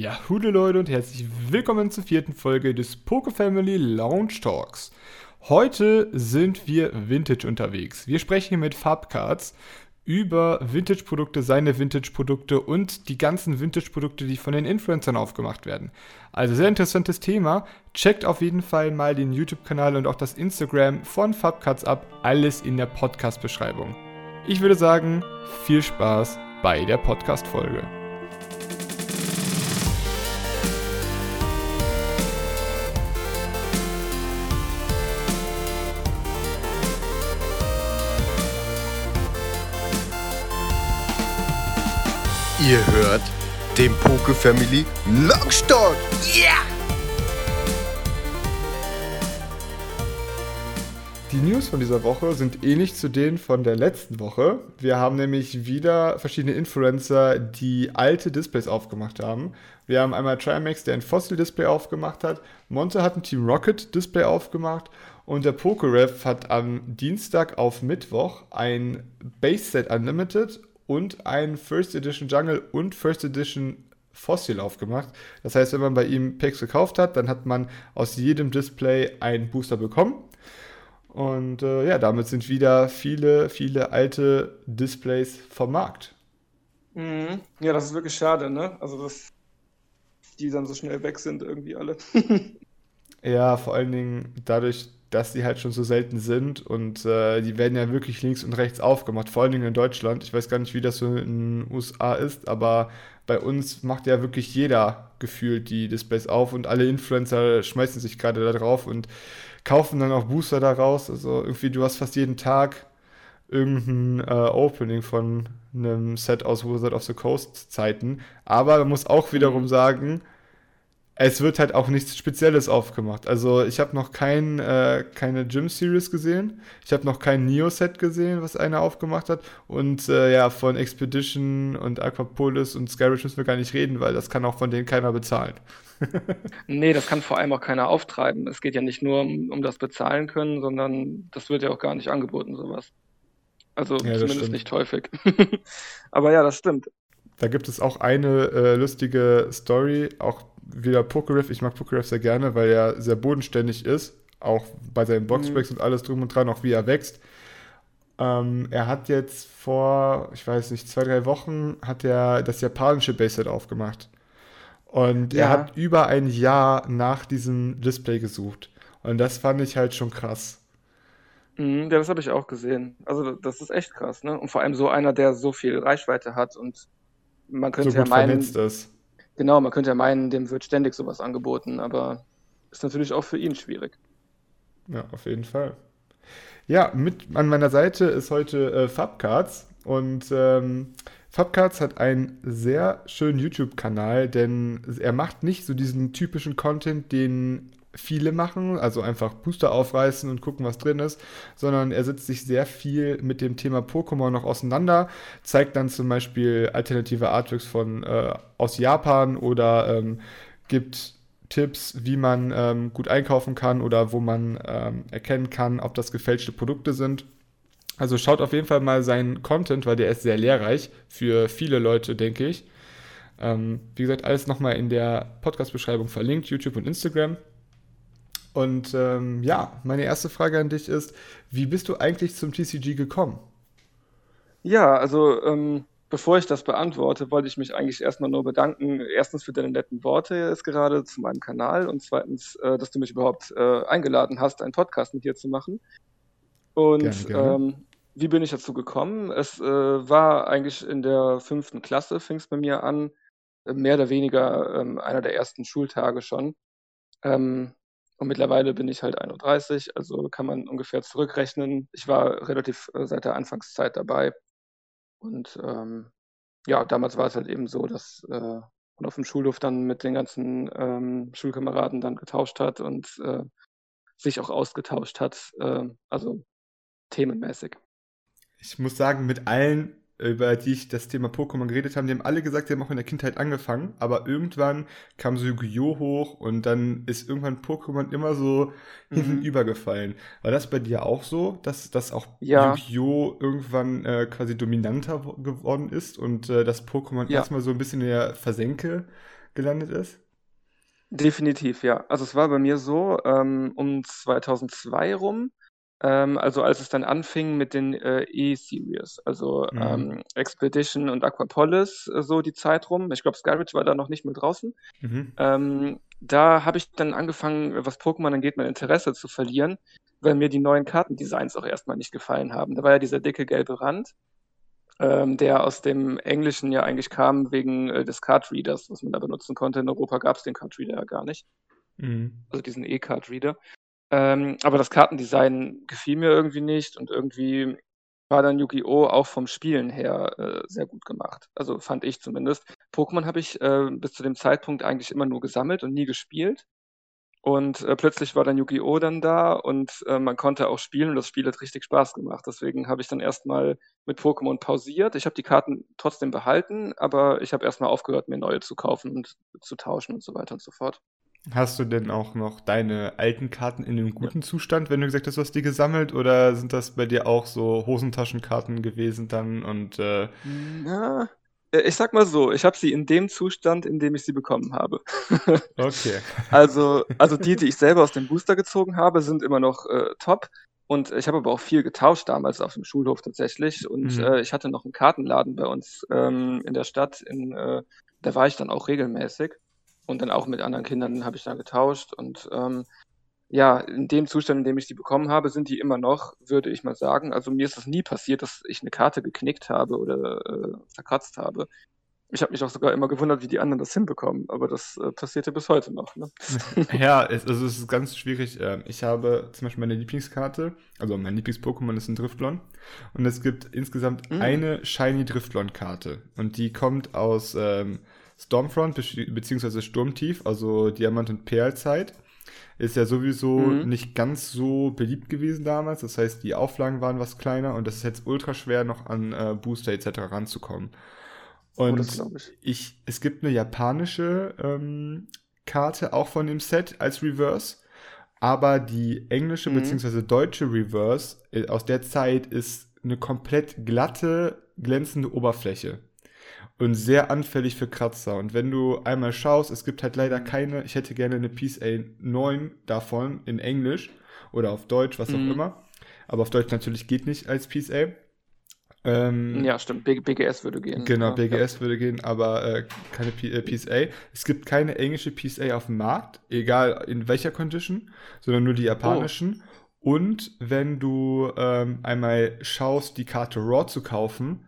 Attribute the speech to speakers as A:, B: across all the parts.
A: Ja, Hude Leute und herzlich willkommen zur vierten Folge des Poke Family Lounge Talks. Heute sind wir Vintage unterwegs. Wir sprechen hier mit Farbcards über Vintage-Produkte, seine Vintage-Produkte und die ganzen Vintage-Produkte, die von den Influencern aufgemacht werden. Also sehr interessantes Thema. Checkt auf jeden Fall mal den YouTube-Kanal und auch das Instagram von Farbcards ab. Alles in der Podcast-Beschreibung. Ich würde sagen, viel Spaß bei der Podcast-Folge.
B: Ihr hört den Poke Family Longstock. Yeah!
A: Die News von dieser Woche sind ähnlich zu denen von der letzten Woche. Wir haben nämlich wieder verschiedene Influencer, die alte Displays aufgemacht haben. Wir haben einmal Trimax, der ein Fossil-Display aufgemacht hat. Monte hat ein Team Rocket-Display aufgemacht. Und der PokeRef hat am Dienstag auf Mittwoch ein Base Set Unlimited und ein First Edition Jungle und First Edition Fossil aufgemacht. Das heißt, wenn man bei ihm Packs gekauft hat, dann hat man aus jedem Display einen Booster bekommen. Und äh, ja, damit sind wieder viele, viele alte Displays vom Markt.
C: Mhm. Ja, das ist wirklich schade, ne? Also, dass die dann so schnell weg sind, irgendwie alle.
A: ja, vor allen Dingen dadurch, dass die halt schon so selten sind und äh, die werden ja wirklich links und rechts aufgemacht, vor allen Dingen in Deutschland. Ich weiß gar nicht, wie das so in den USA ist, aber bei uns macht ja wirklich jeder gefühlt die Displays auf und alle Influencer schmeißen sich gerade da drauf und kaufen dann auch Booster daraus. Also irgendwie, du hast fast jeden Tag irgendein äh, Opening von einem Set aus Wizard of the Coast Zeiten. Aber man muss auch wiederum sagen, es wird halt auch nichts Spezielles aufgemacht. Also ich habe noch kein, äh, keine Gym-Series gesehen. Ich habe noch kein Neo-Set gesehen, was einer aufgemacht hat. Und äh, ja, von Expedition und Aquapolis und Skyridge müssen wir gar nicht reden, weil das kann auch von denen keiner bezahlen.
C: nee, das kann vor allem auch keiner auftreiben. Es geht ja nicht nur um, um das Bezahlen können, sondern das wird ja auch gar nicht angeboten, sowas. Also ja, zumindest nicht häufig. Aber ja, das stimmt.
A: Da gibt es auch eine äh, lustige Story, auch wieder Pokerif. Ich mag Pokerif sehr gerne, weil er sehr bodenständig ist. Auch bei seinen Boxbreaks mhm. und alles drum und dran, auch wie er wächst. Ähm, er hat jetzt vor, ich weiß nicht, zwei, drei Wochen hat er das japanische Baseset aufgemacht. Und ja. er hat über ein Jahr nach diesem Display gesucht. Und das fand ich halt schon krass.
C: Mhm, ja, das habe ich auch gesehen. Also das ist echt krass, ne? Und vor allem so einer, der so viel Reichweite hat und man könnte so ja meinen, ist. Genau, man könnte ja meinen, dem wird ständig sowas angeboten, aber ist natürlich auch für ihn schwierig.
A: Ja, auf jeden Fall. Ja, mit an meiner Seite ist heute äh, Fabcards und ähm, Fabcards hat einen sehr schönen YouTube-Kanal, denn er macht nicht so diesen typischen Content, den viele machen, also einfach Booster aufreißen und gucken, was drin ist, sondern er setzt sich sehr viel mit dem Thema Pokémon noch auseinander, zeigt dann zum Beispiel alternative Artworks von äh, aus Japan oder ähm, gibt Tipps, wie man ähm, gut einkaufen kann oder wo man ähm, erkennen kann, ob das gefälschte Produkte sind. Also schaut auf jeden Fall mal seinen Content, weil der ist sehr lehrreich für viele Leute, denke ich. Ähm, wie gesagt, alles nochmal in der Podcast-Beschreibung verlinkt, YouTube und Instagram. Und ähm, ja, meine erste Frage an dich ist, wie bist du eigentlich zum TCG gekommen?
C: Ja, also ähm, bevor ich das beantworte, wollte ich mich eigentlich erstmal nur bedanken. Erstens für deine netten Worte jetzt gerade zu meinem Kanal und zweitens, äh, dass du mich überhaupt äh, eingeladen hast, einen Podcast mit dir zu machen. Und gerne, gerne. Ähm, wie bin ich dazu gekommen? Es äh, war eigentlich in der fünften Klasse, fing es bei mir an, mehr oder weniger ähm, einer der ersten Schultage schon. Ähm, und mittlerweile bin ich halt 31, also kann man ungefähr zurückrechnen. Ich war relativ äh, seit der Anfangszeit dabei. Und ähm, ja, damals war es halt eben so, dass äh, man auf dem Schulhof dann mit den ganzen ähm, Schulkameraden dann getauscht hat und äh, sich auch ausgetauscht hat, äh, also themenmäßig.
A: Ich muss sagen, mit allen über die ich das Thema Pokémon geredet habe, die haben alle gesagt, die haben auch in der Kindheit angefangen, aber irgendwann kam so Yu-Gi-Oh! hoch und dann ist irgendwann Pokémon immer so mhm. hinten übergefallen. War das bei dir auch so, dass, dass auch ja. Yu-Gi-Oh! irgendwann äh, quasi dominanter geworden ist und äh, das Pokémon ja. erstmal so ein bisschen in der Versenke gelandet ist?
C: Definitiv, ja. Also es war bei mir so, ähm, um 2002 rum, ähm, also als es dann anfing mit den äh, E-Series, also
A: Mhm.
C: ähm, Expedition und Aquapolis, äh, so die Zeit rum. Ich glaube, Skyridge war da noch nicht mehr draußen.
A: Mhm.
C: Ähm, da habe ich dann angefangen, was Pokémon angeht, mein Interesse zu verlieren, weil mir die neuen Kartendesigns auch erstmal nicht gefallen haben. Da war ja dieser dicke gelbe Rand, ähm, der aus dem Englischen ja eigentlich kam wegen äh, des Cardreaders, was man da benutzen konnte. In Europa gab es den Cardreader ja gar nicht,
A: Mhm.
C: also diesen E-Cardreader. Ähm, aber das Kartendesign gefiel mir irgendwie nicht und irgendwie war dann Yu-Gi-Oh! auch vom Spielen her äh, sehr gut gemacht. Also fand ich zumindest. Pokémon habe ich äh, bis zu dem Zeitpunkt eigentlich immer nur gesammelt und nie gespielt. Und äh, plötzlich war dann Yu-Gi-Oh! dann da und äh, man konnte auch spielen und das Spiel hat richtig Spaß gemacht. Deswegen habe ich dann erstmal mit Pokémon pausiert. Ich habe die Karten trotzdem behalten, aber ich habe erstmal aufgehört, mir neue zu kaufen und zu tauschen und so weiter und so fort.
A: Hast du denn auch noch deine alten Karten in einem guten Zustand, wenn du gesagt hast, du hast die gesammelt? Oder sind das bei dir auch so Hosentaschenkarten gewesen dann? Und äh,
C: Na, äh, ich sag mal so, ich habe sie in dem Zustand, in dem ich sie bekommen habe.
A: okay.
C: Also, also die, die ich selber aus dem Booster gezogen habe, sind immer noch äh, top. Und ich habe aber auch viel getauscht damals auf dem Schulhof tatsächlich. Und
A: Mhm.
C: äh, ich hatte noch einen Kartenladen bei uns ähm, in der Stadt. In, äh, da war ich dann auch regelmäßig. Und dann auch mit anderen Kindern habe ich da getauscht. Und ähm, ja, in dem Zustand, in dem ich die bekommen habe, sind die immer noch, würde ich mal sagen. Also mir ist es nie passiert, dass ich eine Karte geknickt habe oder äh, verkratzt habe. Ich habe mich auch sogar immer gewundert, wie die anderen das hinbekommen. Aber das äh, passiert ja bis heute noch. Ne?
A: Ja, es, also es ist ganz schwierig. Ähm, Ich habe zum Beispiel meine Lieblingskarte, also mein Lieblings-Pokémon ist ein Driftlon. Und es gibt insgesamt
C: Mm.
A: eine Shiny Driftlon-Karte. Und die kommt aus ähm, Stormfront beziehungsweise Sturmtief, also Diamant- und Perlzeit. Ist ja sowieso
C: Mhm.
A: nicht ganz so beliebt gewesen damals. Das heißt, die Auflagen waren was kleiner und das ist jetzt ultra schwer, noch an äh, Booster etc. ranzukommen.
C: Oh,
A: Und
C: glaube ich.
A: ich, es gibt eine japanische ähm, Karte auch von dem Set als Reverse, aber die englische
C: Mhm.
A: bzw. deutsche Reverse äh, aus der Zeit ist eine komplett glatte, glänzende Oberfläche und sehr anfällig für Kratzer. Und wenn du einmal schaust, es gibt halt leider
C: Mhm.
A: keine, ich hätte gerne eine PSA 9 davon in Englisch oder auf Deutsch, was auch
C: Mhm.
A: immer. Aber auf Deutsch natürlich geht nicht als PSA. Ähm,
C: Ja, stimmt. B BGS würde gehen.
A: Genau,
C: Ja,
A: BGS würde gehen, aber äh, keine P äh, PSA. Es gibt keine englische PSA auf dem Markt, egal in welcher Condition, sondern nur die japanischen. Und wenn du ähm, einmal schaust, die Karte Raw zu kaufen,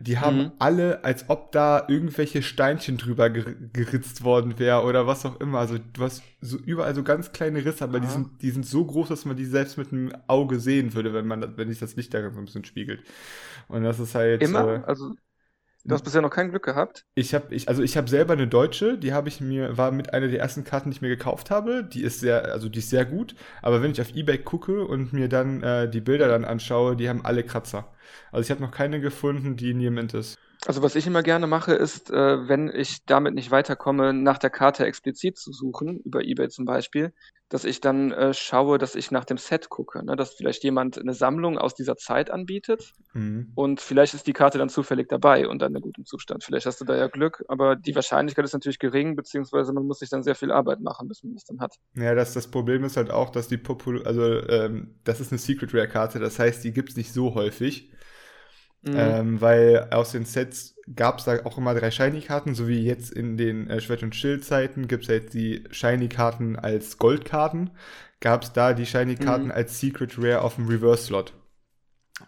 A: die haben
C: Mhm.
A: alle, als ob da irgendwelche Steinchen drüber ger geritzt worden wäre oder was auch immer. Also du hast so überall so ganz kleine Risse, aber die sind, die sind so groß, dass man die selbst mit dem Auge sehen würde, wenn man, wenn sich das Licht darin so ein bisschen spiegelt. Und das ist halt.
C: Immer?
A: Äh,
C: Also, du hast bisher noch kein Glück gehabt?
A: ich habe, ich, also ich habe selber eine deutsche, die habe ich mir, war mit einer der ersten Karten, die ich mir gekauft habe. Die ist sehr, also die ist sehr gut. Aber wenn ich auf eBay gucke und mir dann äh, die Bilder dann anschaue, die haben alle Kratzer. Also ich habe noch keine gefunden, die niemand ist.
C: Also, was ich immer gerne mache, ist, äh, wenn ich damit nicht weiterkomme, nach der Karte explizit zu suchen, über eBay zum Beispiel, dass ich dann äh, schaue, dass ich nach dem Set gucke, ne? dass vielleicht jemand eine Sammlung aus dieser Zeit anbietet
A: Mhm.
C: und vielleicht ist die Karte dann zufällig dabei und dann in gutem Zustand. Vielleicht hast du da ja Glück, aber die Wahrscheinlichkeit ist natürlich gering, beziehungsweise man muss sich dann sehr viel Arbeit machen, bis man das dann hat.
A: Ja, das, das Problem ist halt auch, dass die Popul also ähm, das ist eine Secret Rare Karte, das heißt, die gibt's nicht so häufig.
C: Mhm.
A: Ähm, weil aus den Sets gab es da auch immer drei Shiny-Karten, so wie jetzt in den äh, Schwert- und Schild-Zeiten gibt es ja jetzt die Shiny-Karten als Goldkarten. Gab es da die Shiny-Karten
C: Mhm.
A: als Secret Rare auf dem Reverse-Slot.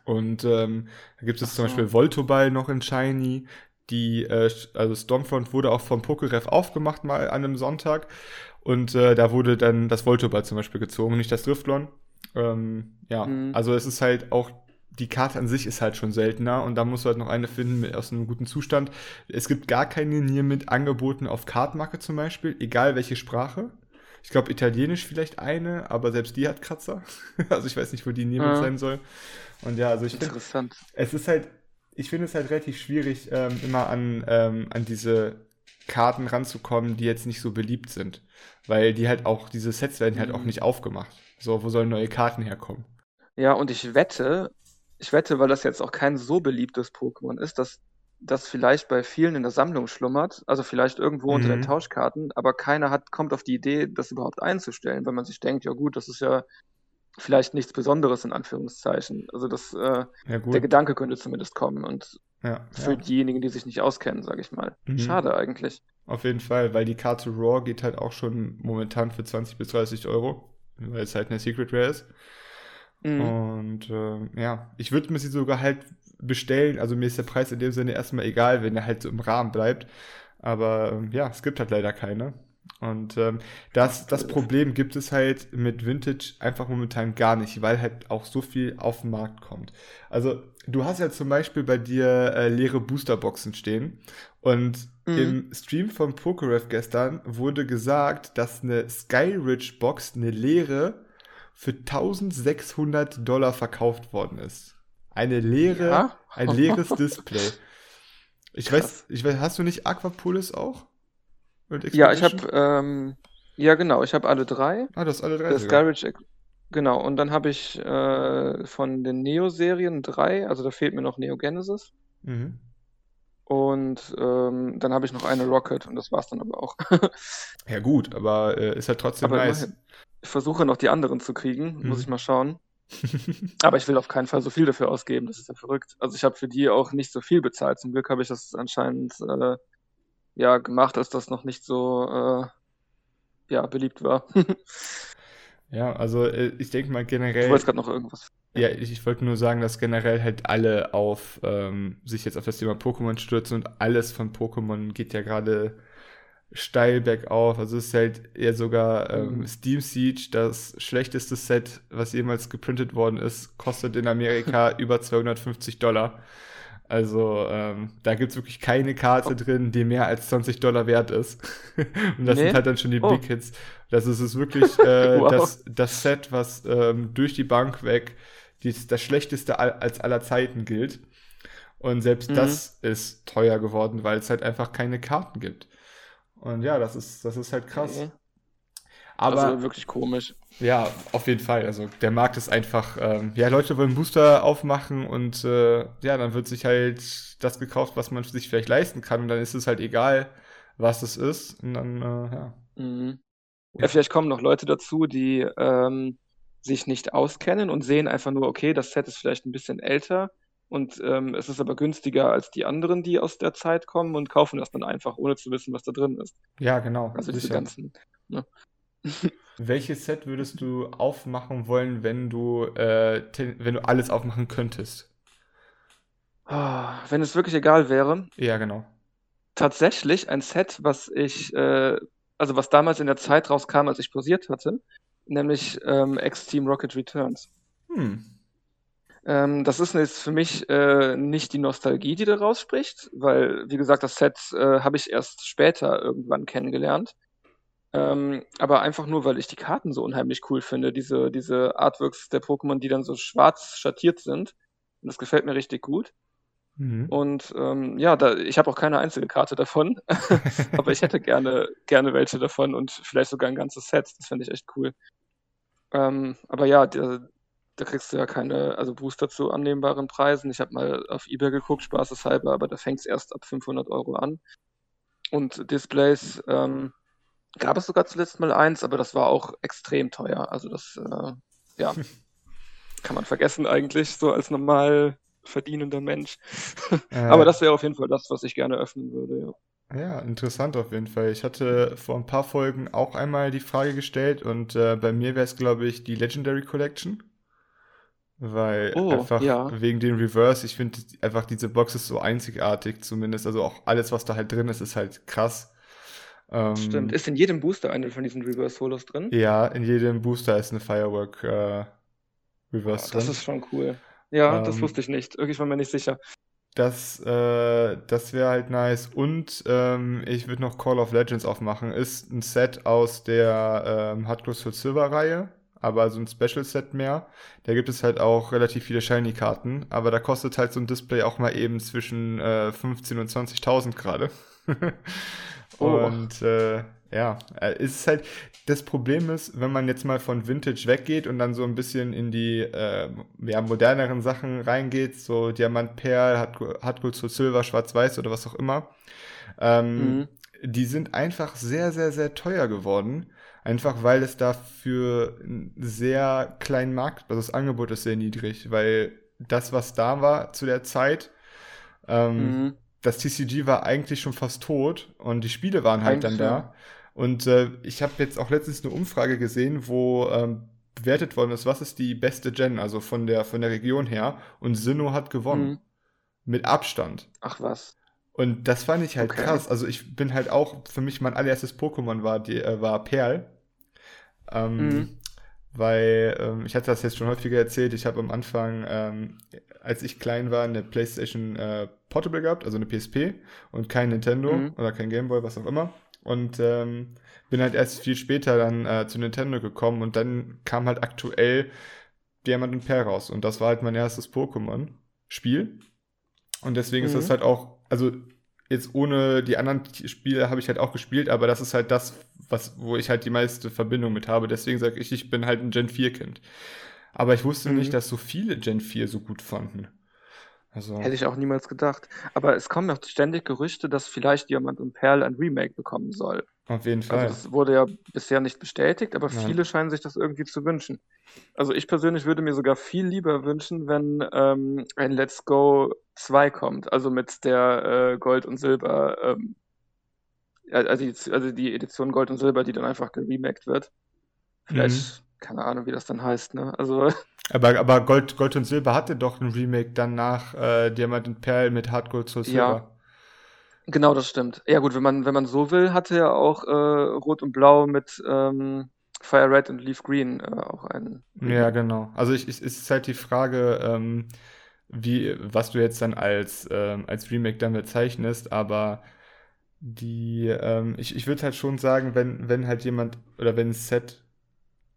A: Und ähm, da gibt es
C: Ach
A: zum
C: so.
A: Beispiel Voltoball noch in Shiny. Die, äh, also Stormfront wurde auch vom Pokeref aufgemacht mal an einem Sonntag. Und äh, da wurde dann das Voltoball zum Beispiel gezogen, nicht das Driftlon. Ähm, ja,
C: Mhm.
A: also es ist halt auch, die Karte an sich ist halt schon seltener und da musst du halt noch eine finden mit, aus einem guten Zustand. Es gibt gar keine Nier mit Angeboten auf Kartmarke zum Beispiel, egal welche Sprache. Ich glaube, Italienisch vielleicht eine, aber selbst die hat Kratzer. also ich weiß nicht, wo die mit
C: Ja.
A: sein soll. Und ja, also ich finde,
C: Interessant.
A: es ist halt, ich finde es halt relativ schwierig, ähm, immer an, ähm, an diese Karten ranzukommen, die jetzt nicht so beliebt sind. Weil die halt auch, diese Sets werden halt auch
C: Mhm.
A: nicht aufgemacht. So, wo sollen neue Karten herkommen?
C: Ja, und ich wette, ich wette, weil das jetzt auch kein so beliebtes Pokémon ist, dass das vielleicht bei vielen in der Sammlung schlummert, also vielleicht irgendwo unter den
A: Mhm.
C: Tauschkarten, aber keiner hat, kommt auf die Idee, das überhaupt einzustellen, weil man sich denkt, ja gut, das ist ja vielleicht nichts Besonderes in Anführungszeichen. Also das, äh,
A: Ja,
C: der. Gedanke könnte zumindest kommen und
A: Ja,
C: für
A: ja.
C: diejenigen, die sich nicht auskennen, sage ich mal.
A: Mhm.
C: Schade eigentlich.
A: Auf jeden Fall, weil die Karte Raw geht halt auch schon momentan für 20 bis 30 Euro, weil es halt eine Secret Rare ist.
C: Mhm.
A: Und ähm, ja, ich würde mir sie sogar halt bestellen. Also mir ist der Preis in dem Sinne erstmal egal, wenn er halt so im Rahmen bleibt. Aber ähm, ja, es gibt halt leider keine. Und ähm, das, das Problem gibt es halt mit Vintage einfach momentan gar nicht, weil halt auch so viel auf den Markt kommt. Also du hast ja zum Beispiel bei dir äh, leere Boosterboxen stehen und
C: Mhm.
A: im Stream von PokerRef gestern wurde gesagt, dass eine Skyridge Box, eine leere, für 1600 Dollar verkauft worden ist. Eine leere,
C: Ja?
A: ein leeres Display. Ich
C: Krass.
A: weiß, ich weiß, hast du nicht Aquapolis auch?
C: Ja, ich habe, ähm, ja genau, ich habe alle drei.
A: Ah, du hast alle drei
C: Der
A: sogar.
C: Ex- genau, und dann habe ich äh, von den Neo-Serien drei, also da fehlt mir noch Neo Genesis.
A: Mhm.
C: Und ähm, dann habe ich noch eine Rocket und das war's dann aber auch.
A: Ja, gut, aber äh, ist halt trotzdem
C: Aber
A: nice.
C: immerhin. Ich versuche noch die anderen zu kriegen, muss
A: Mhm.
C: ich mal schauen. Aber ich will auf keinen Fall so viel dafür ausgeben, das ist ja verrückt. Also ich habe für die auch nicht so viel bezahlt. Zum Glück habe ich das anscheinend äh, ja gemacht, als das noch nicht so äh, ja, beliebt war.
A: Ja, also äh, ich denke mal
C: Du
A: generell,
C: wolltest gerade noch irgendwas.
A: Ja, ich, ich wollte nur sagen, dass generell halt alle auf ähm, sich jetzt auf das Thema Pokémon stürzen und alles von Pokémon geht ja gerade steil bergauf. Also es ist halt eher sogar ähm,
C: Mhm.
A: Steam Siege, das schlechteste Set, was jemals geprintet worden ist, kostet in Amerika über 250 Dollar. Also ähm, da gibt es wirklich keine Karte drin, die mehr als 20 Dollar wert ist. Und das
C: Nee?
A: sind halt dann schon die
C: Oh.
A: Big Hits. Das ist es wirklich äh,
C: Wow.
A: das, das Set, was ähm, durch die Bank weg dies, das schlechteste als aller Zeiten gilt. Und selbst
C: Mhm.
A: das ist teuer geworden, weil es halt einfach keine Karten gibt. Und ja, das ist, das ist halt krass.
C: Nee.
A: Aber
C: also wirklich komisch.
A: ja, auf jeden Fall. Also der Markt ist einfach, ähm, ja, Leute wollen Booster aufmachen und äh, ja, dann wird sich halt das gekauft, was man sich vielleicht leisten kann. Und dann ist es halt egal, was es ist. Und dann, äh, ja.
C: Mhm. Ja, vielleicht kommen noch Leute dazu, die ähm, sich nicht auskennen und sehen einfach nur, okay, das Set ist vielleicht ein bisschen älter und ähm, es ist aber günstiger als die anderen, die aus der Zeit kommen und kaufen das dann einfach, ohne zu wissen, was da drin ist.
A: Ja, genau.
C: Also diese
A: sicher.
C: ganzen.
A: Welches Set würdest du aufmachen wollen, wenn du, äh, wenn du alles aufmachen könntest?
C: Ah, wenn es wirklich egal wäre,
A: Ja, genau.
C: tatsächlich ein Set, was ich, äh, also was damals in der Zeit rauskam, als ich pausiert hatte, nämlich ähm, X-Team Rocket Returns.
A: Hm.
C: Ähm, das ist jetzt für mich äh, nicht die Nostalgie, die da rausspricht, weil, wie gesagt, das Set äh, habe ich erst später irgendwann kennengelernt. Ähm, aber einfach nur, weil ich die Karten so unheimlich cool finde, diese, diese Artworks der Pokémon, die dann so schwarz schattiert sind. Und das gefällt mir richtig gut.
A: Mhm.
C: Und ähm, ja, da, ich habe auch keine einzige Karte davon, aber ich hätte gerne, gerne welche davon und vielleicht sogar ein ganzes Set. Das fände ich echt cool. Ähm, aber ja, der, da kriegst du ja keine, also Booster zu annehmbaren Preisen. Ich habe mal auf eBay geguckt, spaßeshalber, aber da fängt es erst ab 500 Euro an. Und Displays ähm, gab es sogar zuletzt mal eins, aber das war auch extrem teuer. Also das, äh, ja, kann man vergessen eigentlich, so als normal verdienender Mensch.
A: Äh,
C: Aber das wäre auf jeden Fall das, was ich gerne öffnen würde, ja.
A: Ja, interessant auf jeden Fall. Ich hatte vor ein paar Folgen auch einmal die Frage gestellt und äh, bei mir wäre es, glaube ich, die Legendary Collection. Weil
C: Oh,
A: einfach
C: ja.
A: wegen dem Reverse, ich finde einfach diese Box ist so einzigartig zumindest. Also auch alles, was da halt drin ist, ist halt krass. Ähm,
C: Stimmt. Ist in jedem Booster eine von diesen Reverse Holos drin?
A: Ja, in jedem Booster ist eine Firework äh, Reverse
C: Ah, das
A: drin.
C: ist schon cool. Ja, das
A: Ähm,
C: wusste ich nicht. Irgendwie war mir nicht sicher.
A: Das, äh, das wäre halt nice. Und ähm, ich würde noch Call of Legends aufmachen. Ist ein Set aus der ähm, Hard Crystal Silver Reihe, aber so ein Special Set mehr. Da gibt es halt auch relativ viele Shiny-Karten, aber da kostet halt so ein Display auch mal eben zwischen äh, 15 und 20.000 gerade.
C: Oh.
A: Und äh, ja, äh, es ist halt, das Problem ist, wenn man jetzt mal von Vintage weggeht und dann so ein bisschen in die äh, ja, moderneren Sachen reingeht, so Diamant, Perl, Hardgold zu Silber, Schwarz-Weiß oder was auch immer, ähm, mhm. die sind einfach sehr, sehr, sehr teuer geworden. Einfach weil es dafür einen sehr kleinen Markt, also das Angebot ist sehr niedrig, weil das, was da war zu der Zeit, ähm, mhm. das TCG war eigentlich schon fast tot und die Spiele waren halt eigentlich, dann da. Und äh, ich habe jetzt auch letztens eine Umfrage gesehen, wo ähm, bewertet worden ist, was ist die beste Gen, also von der, von der Region her. Und Sinnoh hat gewonnen. Mhm. Mit Abstand.
C: Ach was.
A: Und das fand ich halt okay. krass. Also ich bin halt auch, für mich mein allererstes Pokémon war, die, äh, war Perl. Ähm, mhm. Weil ähm, ich hatte das jetzt schon häufiger erzählt, ich habe am Anfang, ähm, als ich klein war, eine PlayStation äh, Portable gehabt, also eine PSP und kein Nintendo mhm. oder kein Gameboy, was auch immer. Und ähm, bin halt erst viel später dann äh, zu Nintendo gekommen und dann kam halt aktuell Diamant und Perl raus. Und das war halt mein erstes Pokémon-Spiel. Und deswegen mhm. ist das halt auch, also jetzt ohne die anderen Spiele habe ich halt auch gespielt, aber das ist halt das, was, wo ich halt die meiste Verbindung mit habe. Deswegen sage ich, ich bin halt ein Gen 4-Kind. Aber ich wusste mhm. nicht, dass so viele Gen 4 so gut fanden.
C: Also, Hätte ich auch niemals gedacht. Aber es kommen auch ständig Gerüchte, dass vielleicht Diamant und Perl ein Remake bekommen soll.
A: Auf jeden also Fall.
C: Also das wurde ja bisher nicht bestätigt, aber ja. viele scheinen sich das irgendwie zu wünschen. Also ich persönlich würde mir sogar viel lieber wünschen, wenn ähm, ein Let's Go 2 kommt, also mit der äh, Gold und Silber, ähm, also, die, also die Edition Gold und Silber, die dann einfach geremaked wird. Vielleicht, mhm. keine Ahnung, wie das dann heißt, ne? Also
A: aber, aber Gold, Gold und Silber hatte doch ein Remake dann nach äh, Diamant und Perl mit Hardgold zu Silber.
C: Ja, genau, das stimmt. Ja gut, wenn man, wenn man so will, hatte ja auch äh, Rot und Blau mit ähm, Fire Red und Leaf Green äh, auch einen.
A: Ja, genau. Also ich, ich, es ist halt die Frage, ähm, wie, was du jetzt dann als, ähm, als Remake dann bezeichnest, aber die, ähm, ich, ich würde halt schon sagen, wenn, wenn halt jemand oder wenn ein Set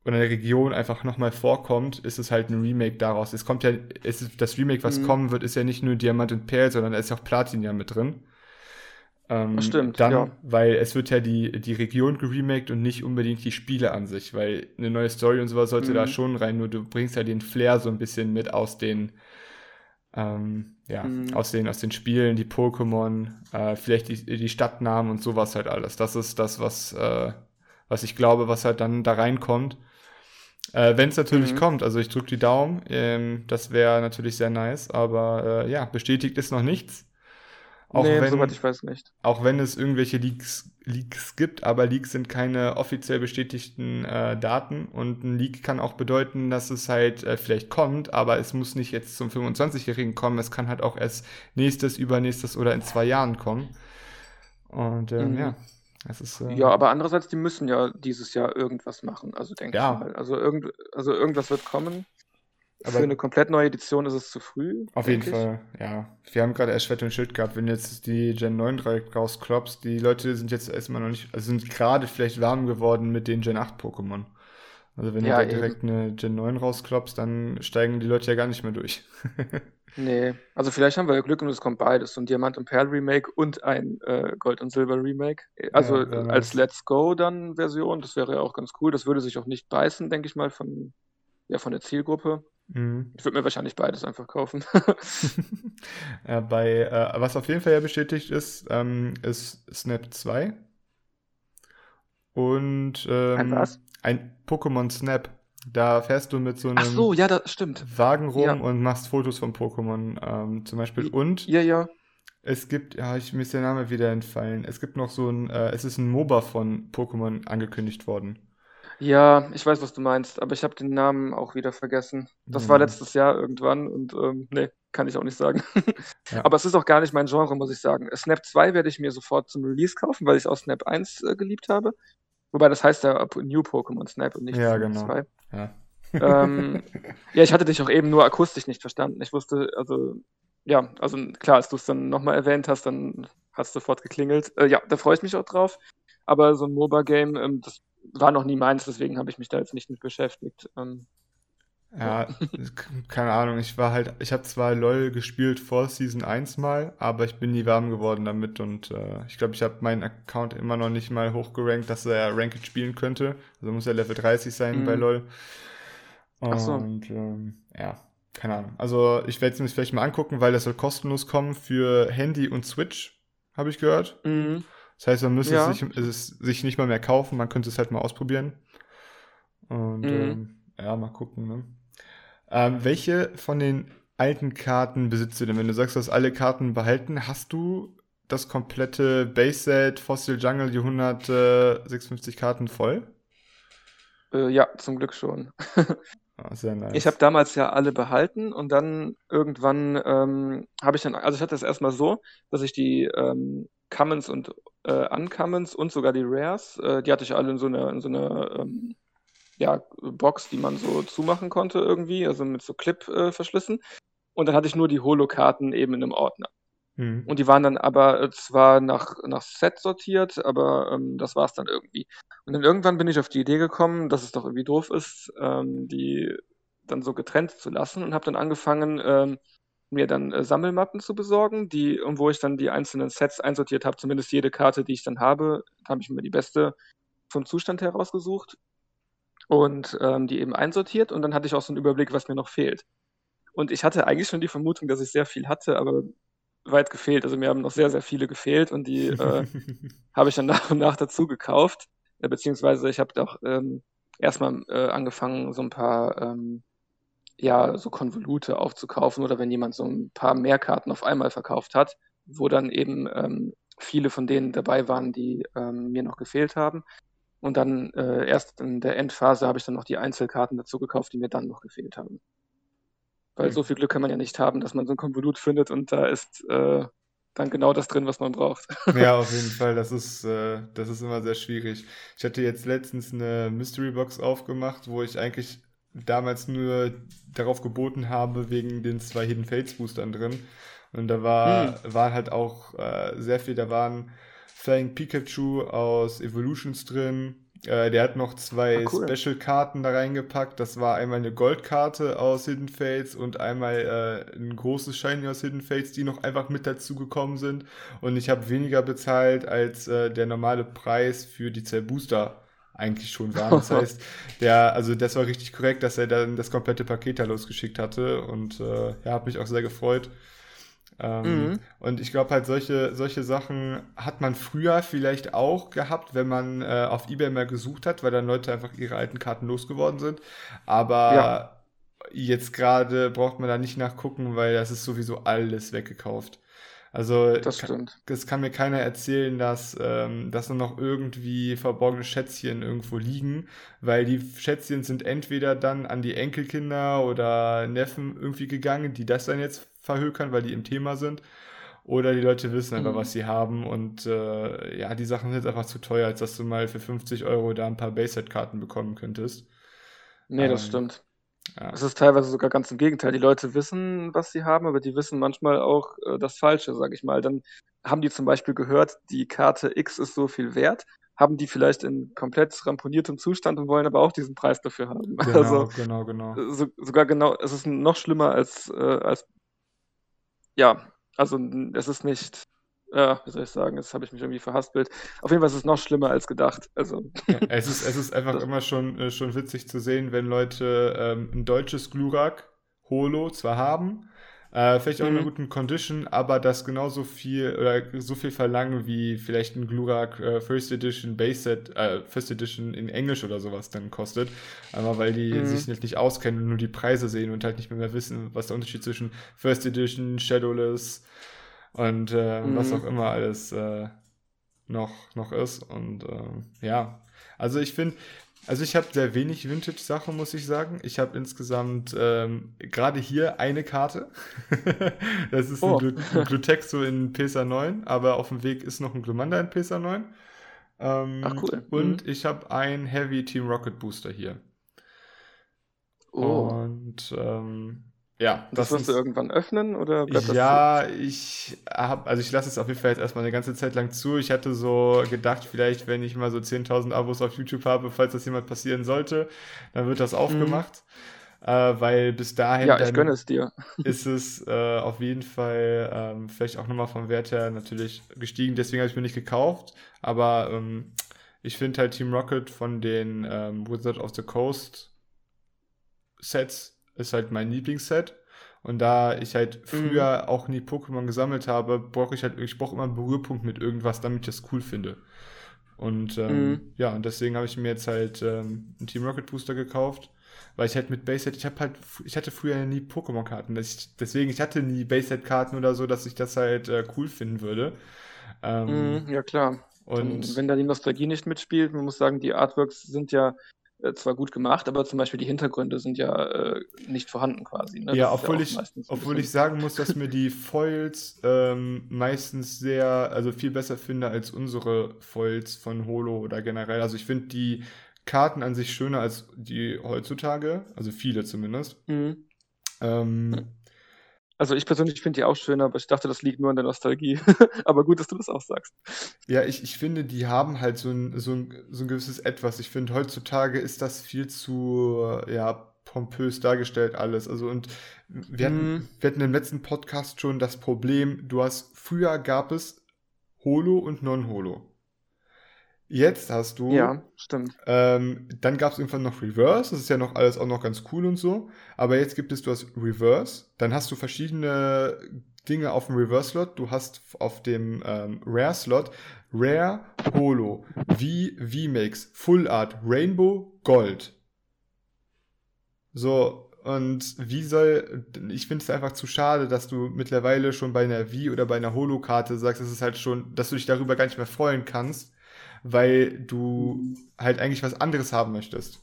A: oder eine Region einfach nochmal vorkommt, ist es halt ein Remake daraus. Es kommt ja, es ist, das Remake, was mhm. kommen wird, ist ja nicht nur Diamant und Perl, sondern da ist ja auch Platin ja mit drin.
C: Ähm, das stimmt,
A: dann, ja. Weil es wird ja die, die Region geremaked und nicht unbedingt die Spiele an sich, weil eine neue Story und sowas sollte mhm. da schon rein, nur du bringst ja den Flair so ein bisschen mit aus den, ähm, ja, mhm. aus den, aus den Spielen, die Pokémon, äh, vielleicht die, die Stadtnamen und sowas halt alles. Das ist das, was, äh, was ich glaube, was halt dann da reinkommt. Äh, Wenn es natürlich mhm. kommt, also ich drücke die Daumen, ähm, das wäre natürlich sehr nice, aber äh, ja, bestätigt ist noch nichts.
C: Auch nee, wenn, soweit ich weiß nicht.
A: Auch wenn es irgendwelche Leaks, Leaks gibt, aber Leaks sind keine offiziell bestätigten äh, Daten und ein Leak kann auch bedeuten, dass es halt äh, vielleicht kommt, aber es muss nicht jetzt zum 25-Jährigen kommen, es kann halt auch erst nächstes, übernächstes oder in zwei Jahren kommen. Und ähm, mhm. ja,
C: ist, äh, ja, aber andererseits, die müssen ja dieses Jahr irgendwas machen, also denke ja. ich mal. Also, irgend, also irgendwas wird kommen. Aber Für eine komplett neue Edition ist es zu früh.
A: Auf jeden ich. Fall, ja. Wir haben gerade erst Schwert und Schild gehabt. Wenn jetzt die Gen 9 direkt rausklopst, die Leute sind jetzt erstmal noch nicht, also sind gerade vielleicht warm geworden mit den Gen 8 Pokémon. Also wenn ja, du da direkt eine Gen 9 rausklopst, dann steigen die Leute ja gar nicht mehr durch.
C: Nee, also vielleicht haben wir ja Glück und es kommt beides. So ein Diamant und Perl Remake und ein äh, Gold und Silber Remake. Also ja, ja, als Let's Go dann Version, das wäre ja auch ganz cool. Das würde sich auch nicht beißen, denke ich mal, von, ja, von der Zielgruppe. Mhm. Ich würde mir wahrscheinlich beides einfach kaufen.
A: ja, bei, äh, was auf jeden Fall ja bestätigt ist, ähm, ist Snap 2. Und ähm,
C: ein?
A: Ein Pokémon Snap. Da fährst du mit so einem
C: so, ja.
A: Wagen rum ja. und machst Fotos von Pokémon ähm, zum Beispiel. Und
C: ja, ja.
A: es gibt, ja, ich, mir ist der Name wieder entfallen. Es gibt noch so ein, äh, es ist ein MOBA von Pokémon angekündigt worden.
C: Ja, ich weiß, was du meinst, aber ich habe den Namen auch wieder vergessen. Das ja. war letztes Jahr irgendwann und ähm, nee, kann ich auch nicht sagen. ja. Aber es ist auch gar nicht mein Genre, muss ich sagen. Snap 2 werde ich mir sofort zum Release kaufen, weil ich auch Snap 1 äh, geliebt habe. Wobei das heißt ja New Pokémon Snap und nicht
A: ja, genau. 2. Ja.
C: ähm, ja, ich hatte dich auch eben nur akustisch nicht verstanden. Ich wusste, also, ja, also klar, als du es dann nochmal erwähnt hast, dann hat es sofort geklingelt. Äh, ja, da freue ich mich auch drauf. Aber so ein MOBA-Game, ähm, das war noch nie meins, deswegen habe ich mich da jetzt nicht mit beschäftigt. Ähm,
A: Ja, keine Ahnung. Ich war halt, ich habe zwar LOL gespielt vor Season 1 mal, aber ich bin nie warm geworden damit und äh, ich glaube, ich habe meinen Account immer noch nicht mal hochgerankt, dass er Ranked spielen könnte. Also muss er Level 30 sein mhm. bei LOL. Und Ach so. ähm, ja, keine Ahnung. Also ich werde es mir vielleicht mal angucken, weil das soll kostenlos kommen für Handy und Switch, habe ich gehört. Mhm. Das heißt, man müsste ja. es, sich, es sich nicht mal mehr kaufen, man könnte es halt mal ausprobieren. Und mhm. ähm, ja, mal gucken, ne? Ähm, welche von den alten Karten besitzt du denn? Wenn du sagst, du hast alle Karten behalten, hast du das komplette Base-Set Fossil Jungle, die 156 Karten voll?
C: Äh, ja, zum Glück schon. ah, sehr nice. Ich habe damals ja alle behalten und dann irgendwann ähm, habe ich dann, also ich hatte es erstmal so, dass ich die ähm, Commons und äh, Uncommons und sogar die Rares, äh, die hatte ich alle in so einer in so eine ähm, ja, Box, die man so zumachen konnte irgendwie, also mit so Clip-Verschlüssen. und dann hatte ich nur die Holo-Karten eben in einem Ordner. Mhm. Und die waren dann aber äh, zwar nach, nach Set sortiert, aber ähm, das war es dann irgendwie. Und dann irgendwann bin ich auf die Idee gekommen, dass es doch irgendwie doof ist, ähm, die dann so getrennt zu lassen und habe dann angefangen, ähm, mir dann äh, Sammelmappen zu besorgen, die, wo ich dann die einzelnen Sets einsortiert habe, zumindest jede Karte, die ich dann habe, habe ich mir die beste vom Zustand herausgesucht und ähm, die eben einsortiert und dann hatte ich auch so einen Überblick, was mir noch fehlt. Und ich hatte eigentlich schon die Vermutung, dass ich sehr viel hatte, aber weit gefehlt. Also mir haben noch sehr, sehr viele gefehlt und die äh, habe ich dann nach und nach dazu gekauft. Äh, beziehungsweise ich habe doch ähm, erstmal äh, angefangen, so ein paar ähm, ja, so Konvolute aufzukaufen oder wenn jemand so ein paar mehr Karten auf einmal verkauft hat, wo dann eben ähm, viele von denen dabei waren, die ähm, mir noch gefehlt haben. Und dann äh, erst in der Endphase habe ich dann noch die Einzelkarten dazu gekauft, die mir dann noch gefehlt haben. Weil mhm. so viel Glück kann man ja nicht haben, dass man so ein Konvolut findet und da ist äh, dann genau das drin, was man braucht.
A: Ja, auf jeden Fall. Das ist, äh, das ist immer sehr schwierig. Ich hatte jetzt letztens eine Mystery Box aufgemacht, wo ich eigentlich damals nur darauf geboten habe, wegen den zwei Hidden Fates Boostern drin. Und da war, hm. waren halt auch äh, sehr viel, da waren Flying Pikachu aus Evolutions drin. Äh, der hat noch zwei ah, cool. Special-Karten da reingepackt. Das war einmal eine Goldkarte aus Hidden Fates und einmal äh, ein großes Shiny aus Hidden Fates, die noch einfach mit dazu gekommen sind. Und ich habe weniger bezahlt als äh, der normale Preis für die zwei Booster eigentlich schon waren. Das heißt, der, also das war richtig korrekt, dass er dann das komplette Paket da losgeschickt hatte und äh, ja, hat mich auch sehr gefreut. Ähm, mhm. Und ich glaube halt, solche, solche Sachen hat man früher vielleicht auch gehabt, wenn man äh, auf Ebay mal gesucht hat, weil dann Leute einfach ihre alten Karten losgeworden sind. Aber ja. jetzt gerade braucht man da nicht nachgucken, weil das ist sowieso alles weggekauft. Also das, kann, das kann mir keiner erzählen, dass, ähm, dass noch irgendwie verborgene Schätzchen irgendwo liegen, weil die Schätzchen sind entweder dann an die Enkelkinder oder Neffen irgendwie gegangen, die das dann jetzt verhökern, weil die im Thema sind. Oder die Leute wissen einfach, mhm. was sie haben. Und äh, ja, die Sachen sind einfach zu teuer, als dass du mal für 50 Euro da ein paar Base-Set-Karten bekommen könntest.
C: Nee, ähm, das stimmt. Ja. Es ist teilweise sogar ganz im Gegenteil. Die Leute wissen, was sie haben, aber die wissen manchmal auch äh, das Falsche, sag ich mal. Dann haben die zum Beispiel gehört, die Karte X ist so viel wert, haben die vielleicht in komplett ramponiertem Zustand und wollen aber auch diesen Preis dafür haben.
A: Genau, also, genau, genau.
C: So, sogar genau, es ist noch schlimmer als, äh, als ja, also es ist nicht, ja, wie soll ich sagen, jetzt habe ich mich irgendwie verhaspelt. Auf jeden Fall ist es noch schlimmer als gedacht. Also.
A: Es, ist, es ist einfach immer schon, äh, schon witzig zu sehen, wenn Leute ähm, ein deutsches Glurak Holo zwar haben, äh, vielleicht auch mhm. in einer mhm. guten Condition, aber das genauso viel oder so viel verlangen wie vielleicht ein Glurak äh, First Edition Base Set, äh, First Edition in Englisch oder sowas dann kostet. Aber weil die mhm. sich nicht, nicht auskennen und nur die Preise sehen und halt nicht mehr, mehr wissen, was der Unterschied zwischen First Edition, Shadowless und äh, mhm. was auch immer alles äh, noch, noch ist. Und äh, ja, also ich finde, also ich habe sehr wenig Vintage-Sachen, muss ich sagen. Ich habe insgesamt ähm, gerade hier eine Karte. das ist oh. ein, Glu Glutexo in PSA 9, aber auf dem Weg ist noch ein Glumanda in PSA 9. Ähm, Ach cool. Und mhm. ich habe einen Heavy Team Rocket Booster hier. Oh. Und ähm, ja,
C: das, das wirst du irgendwann öffnen oder
A: bleibt das Ja, zu? ich habe, also ich lasse es auf jeden Fall jetzt erstmal eine ganze Zeit lang zu. Ich hatte so gedacht, vielleicht, wenn ich mal so 10.000 Abos auf YouTube habe, falls das jemand passieren sollte, dann wird das aufgemacht. äh, weil bis dahin
C: ja, ich gönne es dir.
A: ist es äh, auf jeden Fall ähm, vielleicht auch nochmal vom Wert her natürlich gestiegen. Deswegen habe ich mir nicht gekauft. Aber ähm, ich finde halt Team Rocket von den ähm, Wizard of the Coast Sets ist halt mein Lieblingsset. Und da ich halt früher mhm. auch nie Pokémon gesammelt habe, brauche ich halt, ich brauche immer einen Berührpunkt mit irgendwas, damit ich das cool finde. Und ähm, mhm. ja, und deswegen habe ich mir jetzt halt ähm, einen Team Rocket Booster gekauft, weil ich halt mit Base ich habe halt, ich hatte früher nie Pokémon-Karten, deswegen, ich hatte nie Base-Karten oder so, dass ich das halt äh, cool finden würde.
C: Ähm, mhm, ja, klar. Und wenn da die Nostalgie nicht mitspielt, man muss sagen, die Artworks sind ja äh, zwar gut gemacht, aber zum Beispiel die Hintergründe sind ja äh, nicht vorhanden quasi.
A: Ne? Ja, obwohl, ja ich, obwohl ich sagen muss, dass mir die Foils ähm, meistens sehr, also viel besser finde als unsere Foils von Holo oder generell. Also ich finde die Karten an sich schöner als die heutzutage, also viele zumindest. Mhm. Ähm,
C: also ich persönlich finde die auch schön, aber ich dachte, das liegt nur an der Nostalgie. aber gut, dass du das auch sagst.
A: Ja, ich, ich finde, die haben halt so ein, so, ein, so ein gewisses Etwas. Ich finde, heutzutage ist das viel zu, ja, pompös dargestellt alles. Also und wir hatten, mm. wir hatten im letzten Podcast schon das Problem, du hast, früher gab es Holo und Non-Holo. Jetzt hast du.
C: Ja, stimmt.
A: Ähm, dann gab es irgendwann noch Reverse. Das ist ja noch alles auch noch ganz cool und so. Aber jetzt gibt es, du hast Reverse. Dann hast du verschiedene Dinge auf dem Reverse-Slot. Du hast auf dem ähm, Rare-Slot Rare, Holo, V, V-Max, Full Art, Rainbow, Gold. So, und wie soll, ich finde es einfach zu schade, dass du mittlerweile schon bei einer V oder bei einer Holo-Karte sagst, dass es halt schon, dass du dich darüber gar nicht mehr freuen kannst weil du halt eigentlich was anderes haben möchtest.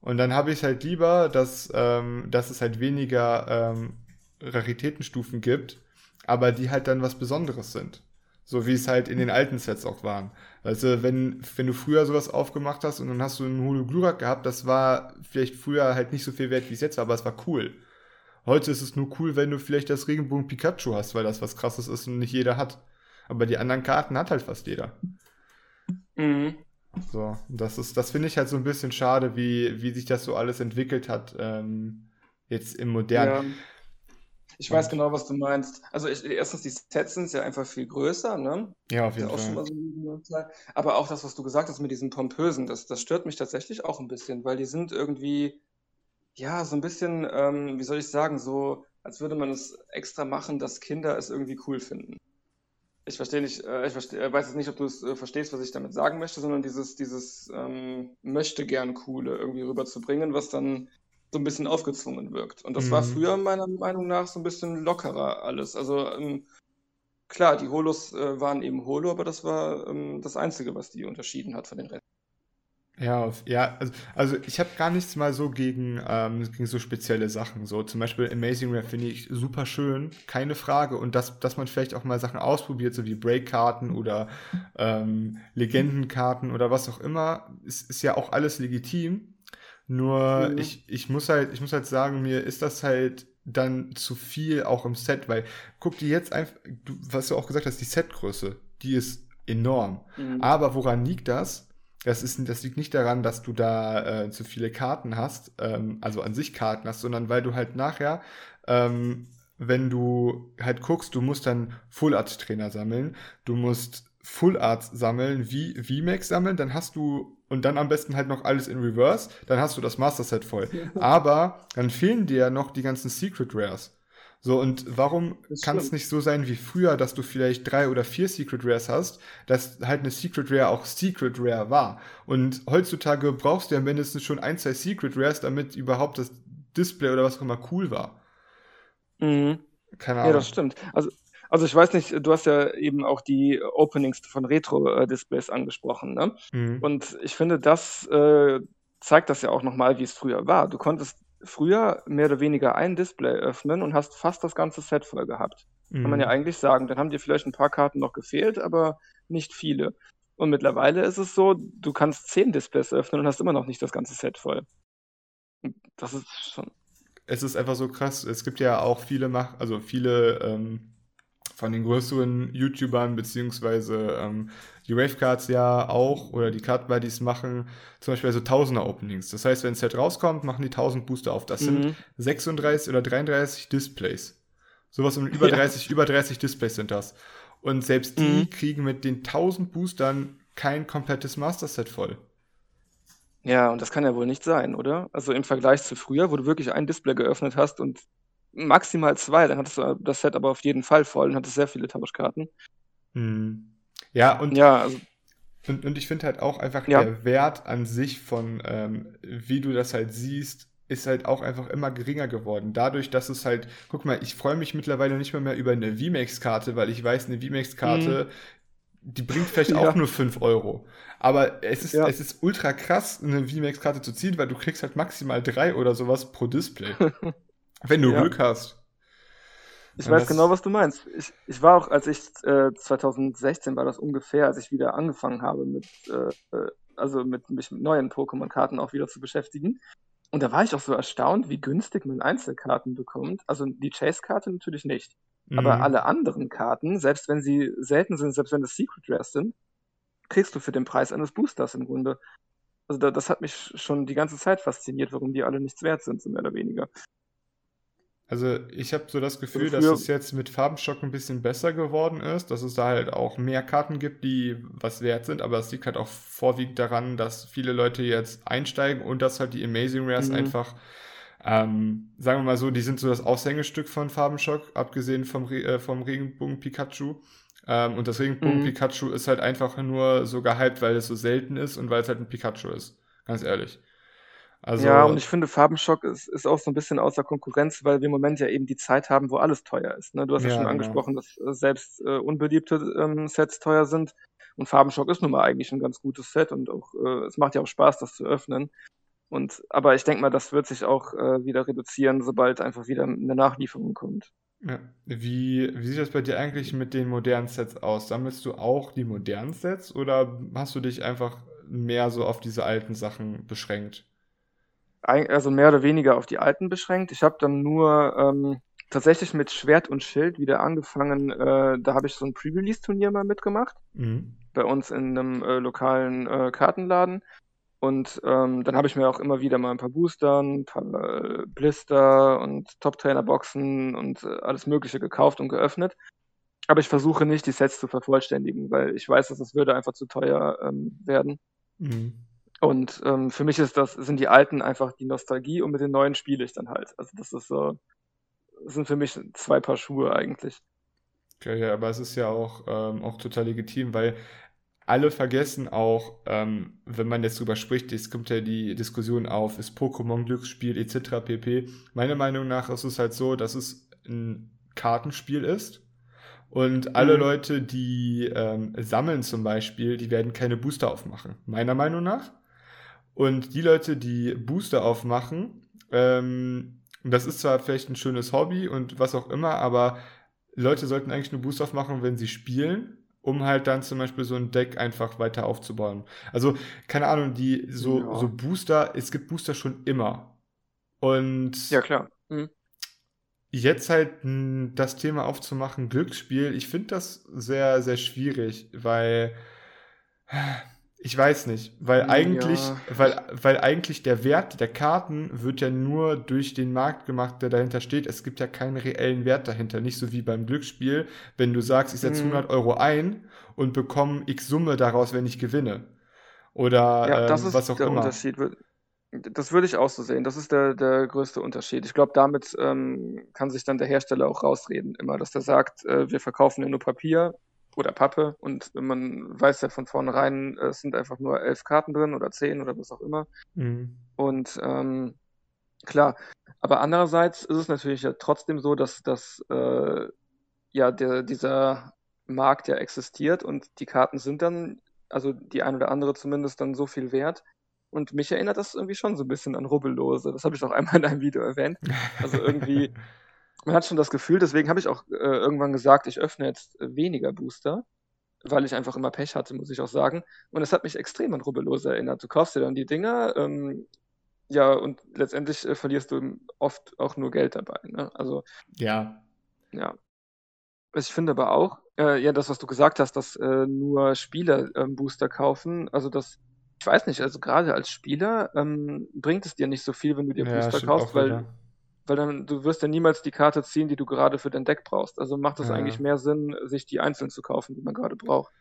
A: Und dann habe ich halt lieber, dass, ähm, dass es halt weniger ähm, Raritätenstufen gibt, aber die halt dann was Besonderes sind. So wie es halt in den alten Sets auch waren. Also wenn, wenn du früher sowas aufgemacht hast und dann hast du einen Hologlurak gehabt, das war vielleicht früher halt nicht so viel wert, wie es jetzt war, aber es war cool. Heute ist es nur cool, wenn du vielleicht das Regenbogen Pikachu hast, weil das was krasses ist und nicht jeder hat. Aber die anderen Karten hat halt fast jeder. Mhm. So, das ist, das finde ich halt so ein bisschen schade, wie, wie sich das so alles entwickelt hat, ähm, jetzt im modernen. Ja.
C: Ich weiß genau, was du meinst. Also ich, erstens, die Sets sind ja einfach viel größer, ne?
A: Ja, auf jeden Fall.
C: So Aber auch das, was du gesagt hast mit diesen Pompösen, das, das stört mich tatsächlich auch ein bisschen, weil die sind irgendwie, ja, so ein bisschen, ähm, wie soll ich sagen, so, als würde man es extra machen, dass Kinder es irgendwie cool finden. Ich verstehe nicht, äh, ich versteh, äh, weiß jetzt nicht, ob du es äh, verstehst, was ich damit sagen möchte, sondern dieses, dieses ähm, möchte gern coole irgendwie rüberzubringen, was dann so ein bisschen aufgezwungen wirkt. Und das mhm. war früher meiner Meinung nach so ein bisschen lockerer alles. Also ähm, klar, die Holos äh, waren eben Holo, aber das war ähm, das Einzige, was die unterschieden hat von den Resten.
A: Ja, ja, also, also ich habe gar nichts mal so gegen, ähm, gegen so spezielle Sachen. So zum Beispiel Amazing Rare finde ich super schön, keine Frage. Und dass, dass man vielleicht auch mal Sachen ausprobiert, so wie Break-Karten oder ähm, Legendenkarten oder was auch immer, ist, ist ja auch alles legitim. Nur mhm. ich, ich muss halt, ich muss halt sagen, mir ist das halt dann zu viel auch im Set, weil guck dir jetzt einfach, du, was du auch gesagt hast, die Setgröße, die ist enorm. Mhm. Aber woran liegt das? Das, ist, das liegt nicht daran, dass du da äh, zu viele Karten hast, ähm, also an sich Karten hast, sondern weil du halt nachher, ähm, wenn du halt guckst, du musst dann Full Art Trainer sammeln, du musst Full Art sammeln, wie VMAX sammeln, dann hast du und dann am besten halt noch alles in Reverse, dann hast du das Master Set voll. Aber dann fehlen dir ja noch die ganzen Secret Rares. So, und warum kann es nicht so sein wie früher, dass du vielleicht drei oder vier Secret Rares hast, dass halt eine Secret Rare auch Secret Rare war? Und heutzutage brauchst du ja mindestens schon ein, zwei Secret Rares, damit überhaupt das Display oder was auch immer cool war.
C: Mhm. Keine Ahnung. Ja, das stimmt. Also, also ich weiß nicht, du hast ja eben auch die Openings von Retro-Displays angesprochen, ne? Mhm. Und ich finde, das äh, zeigt das ja auch nochmal, wie es früher war. Du konntest früher mehr oder weniger ein Display öffnen und hast fast das ganze Set voll gehabt. Mhm. Kann man ja mhm. eigentlich sagen. Dann haben dir vielleicht ein paar Karten noch gefehlt, aber nicht viele. Und mittlerweile ist es so, du kannst zehn Displays öffnen und hast immer noch nicht das ganze Set voll. Das ist schon.
A: Es ist einfach so krass. Es gibt ja auch viele, Mach also viele ähm, von den größeren YouTubern, beziehungsweise ähm, die Wavecards ja auch oder die Card Buddies machen zum Beispiel so Tausender Openings. Das heißt, wenn ein Set rauskommt, machen die 1000 Booster auf. Das mhm. sind 36 oder 33 Displays. Sowas um über 30, ja. über 30 Displays sind das. Und selbst die mhm. kriegen mit den 1000 Boostern kein komplettes Master Set voll.
C: Ja, und das kann ja wohl nicht sein, oder? Also im Vergleich zu früher, wo du wirklich ein Display geöffnet hast und maximal zwei, dann hattest du das Set aber auf jeden Fall voll und hattest sehr viele Tauschkarten.
A: Hm. Ja, und, ja, also, und, und ich finde halt auch einfach ja. der Wert an sich von, ähm, wie du das halt siehst, ist halt auch einfach immer geringer geworden. Dadurch, dass es halt, guck mal, ich freue mich mittlerweile nicht mehr, mehr über eine VMAX-Karte, weil ich weiß, eine VMAX-Karte, mhm. die bringt vielleicht ja. auch nur 5 Euro. Aber es ist, ja. es ist ultra krass, eine VMAX-Karte zu ziehen, weil du kriegst halt maximal drei oder sowas pro Display. wenn du ja. Glück hast.
C: Ich weiß genau, was du meinst. Ich, ich war auch, als ich äh, 2016 war das ungefähr, als ich wieder angefangen habe mit, äh, äh, also mit mich mit neuen Pokémon-Karten auch wieder zu beschäftigen. Und da war ich auch so erstaunt, wie günstig man Einzelkarten bekommt. Also die Chase-Karte natürlich nicht. Mhm. Aber alle anderen Karten, selbst wenn sie selten sind, selbst wenn es Secret Rares sind, kriegst du für den Preis eines Boosters im Grunde. Also da, das hat mich schon die ganze Zeit fasziniert, warum die alle nichts wert sind, so mehr oder weniger.
A: Also ich habe so das Gefühl, dass es jetzt mit Farbenschock ein bisschen besser geworden ist, dass es da halt auch mehr Karten gibt, die was wert sind, aber es liegt halt auch vorwiegend daran, dass viele Leute jetzt einsteigen und dass halt die Amazing Rares mhm. einfach, ähm, sagen wir mal so, die sind so das Aushängestück von Farbenschock, abgesehen vom, Re äh, vom Regenbogen Pikachu. Ähm, und das Regenbogen mhm. Pikachu ist halt einfach nur so gehypt, weil es so selten ist und weil es halt ein Pikachu ist. Ganz ehrlich.
C: Also, ja, und ich finde, Farbenschock ist, ist auch so ein bisschen außer Konkurrenz, weil wir im Moment ja eben die Zeit haben, wo alles teuer ist. Ne? Du hast ja, ja schon genau. angesprochen, dass äh, selbst äh, unbeliebte ähm, Sets teuer sind. Und Farbenschock ist nun mal eigentlich ein ganz gutes Set und auch äh, es macht ja auch Spaß, das zu öffnen. Und aber ich denke mal, das wird sich auch äh, wieder reduzieren, sobald einfach wieder eine Nachlieferung kommt.
A: Ja. Wie, wie sieht das bei dir eigentlich mit den modernen Sets aus? Sammelst du auch die modernen Sets oder hast du dich einfach mehr so auf diese alten Sachen beschränkt?
C: Also mehr oder weniger auf die alten beschränkt. Ich habe dann nur ähm, tatsächlich mit Schwert und Schild wieder angefangen. Äh, da habe ich so ein Pre-Release-Turnier mal mitgemacht. Mhm. Bei uns in einem äh, lokalen äh, Kartenladen. Und ähm, dann habe ich mir auch immer wieder mal ein paar Booster, ein paar äh, Blister und Top-Trainer-Boxen und äh, alles Mögliche gekauft und geöffnet. Aber ich versuche nicht, die Sets zu vervollständigen, weil ich weiß, dass es das würde einfach zu teuer ähm, werden. Mhm. Und ähm, für mich ist das, sind die alten einfach die Nostalgie und mit den neuen spiele ich dann halt. Also das ist so, das sind für mich zwei Paar Schuhe eigentlich.
A: Okay, ja, aber es ist ja auch, ähm, auch total legitim, weil alle vergessen auch, ähm, wenn man jetzt drüber spricht, es kommt ja die Diskussion auf, ist Pokémon Glücksspiel etc. pp. Meiner Meinung nach ist es halt so, dass es ein Kartenspiel ist. Und alle mhm. Leute, die ähm, sammeln zum Beispiel, die werden keine Booster aufmachen. Meiner Meinung nach. Und die Leute, die Booster aufmachen, ähm, das ist zwar vielleicht ein schönes Hobby und was auch immer, aber Leute sollten eigentlich nur Booster aufmachen, wenn sie spielen, um halt dann zum Beispiel so ein Deck einfach weiter aufzubauen. Also, keine Ahnung, die so, ja. so Booster, es gibt Booster schon immer. Und
C: ja, klar. Mhm.
A: jetzt halt das Thema aufzumachen, Glücksspiel, ich finde das sehr, sehr schwierig, weil ich weiß nicht, weil eigentlich, ja. weil, weil eigentlich der Wert der Karten wird ja nur durch den Markt gemacht, der dahinter steht. Es gibt ja keinen reellen Wert dahinter. Nicht so wie beim Glücksspiel, wenn du sagst, ich setze hm. 100 Euro ein und bekomme x Summe daraus, wenn ich gewinne. Oder ja, das ähm, ist was auch
C: der
A: immer.
C: Unterschied. Das würde ich auch so sehen. Das ist der, der größte Unterschied. Ich glaube, damit ähm, kann sich dann der Hersteller auch rausreden, immer, dass der sagt, äh, wir verkaufen ja nur Papier oder Pappe und man weiß ja von vornherein, es sind einfach nur elf Karten drin oder zehn oder was auch immer. Mhm. Und ähm, klar, aber andererseits ist es natürlich ja trotzdem so, dass, dass äh, ja der, dieser Markt ja existiert und die Karten sind dann, also die ein oder andere zumindest dann so viel wert. Und mich erinnert das irgendwie schon so ein bisschen an Rubbellose. Das habe ich auch einmal in einem Video erwähnt. Also irgendwie man hat schon das Gefühl, deswegen habe ich auch äh, irgendwann gesagt, ich öffne jetzt weniger Booster, weil ich einfach immer Pech hatte, muss ich auch sagen. Und es hat mich extrem an Rubbellose erinnert. Du kaufst dir dann die Dinger, ähm, ja, und letztendlich äh, verlierst du oft auch nur Geld dabei. Ne? Also,
A: ja.
C: Ja. Ich finde aber auch, äh, ja, das, was du gesagt hast, dass äh, nur Spieler ähm, Booster kaufen, also das, ich weiß nicht, also gerade als Spieler ähm, bringt es dir nicht so viel, wenn du dir
A: Ja,
C: Booster kaufst, weil,
A: wieder.
C: Weil dann, du wirst ja niemals die Karte ziehen, die du gerade für dein Deck brauchst. Also macht es eigentlich
A: Ja.
C: mehr Sinn, sich die einzeln zu kaufen, die man gerade braucht.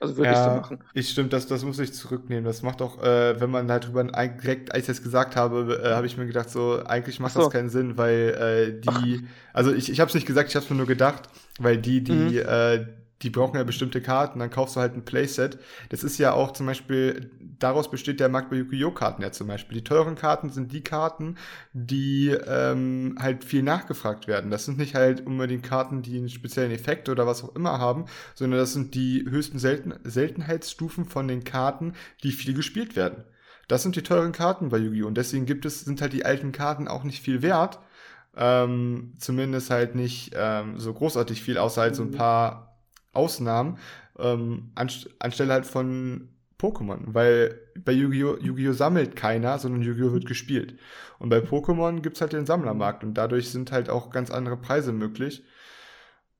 C: Also würde ich so
A: Ja,
C: machen.
A: ich stimmt, das, das muss ich zurücknehmen. Das macht auch, äh, wenn man halt drüber direkt, als ich das gesagt habe, äh, habe ich mir gedacht, so, eigentlich
C: Ach
A: macht das
C: so.
A: keinen Sinn, weil äh,
C: Ach,
A: die, also ich, ich habe es nicht gesagt, ich habe es mir nur gedacht, weil die, die,
C: mhm.
A: äh, die brauchen ja bestimmte Karten, dann kaufst du halt ein Playset. Das ist ja auch zum Beispiel, daraus besteht der Markt bei Yu-Gi-Oh! Karten ja zum Beispiel. Die teuren Karten sind die Karten, die ähm, halt viel nachgefragt werden. Das sind nicht halt unbedingt Karten, die einen speziellen Effekt oder was auch immer haben, sondern das sind die höchsten Selten Seltenheitsstufen von den Karten, die viel gespielt werden. Das sind die teuren Karten bei Yu-Gi-Oh! Und deswegen gibt es, sind halt die alten Karten auch nicht viel wert. Ähm, zumindest halt nicht ähm, so großartig viel, außer halt so ein
C: Mhm.
A: paar Ausnahmen, ähm, anst anstelle halt von Pokémon. Weil bei Yu-Gi-Oh! Yu-Gi-Oh! sammelt keiner, sondern Yu-Gi-Oh! wird gespielt. Und bei Pokémon gibt's halt den Sammlermarkt und dadurch sind halt auch ganz andere Preise möglich.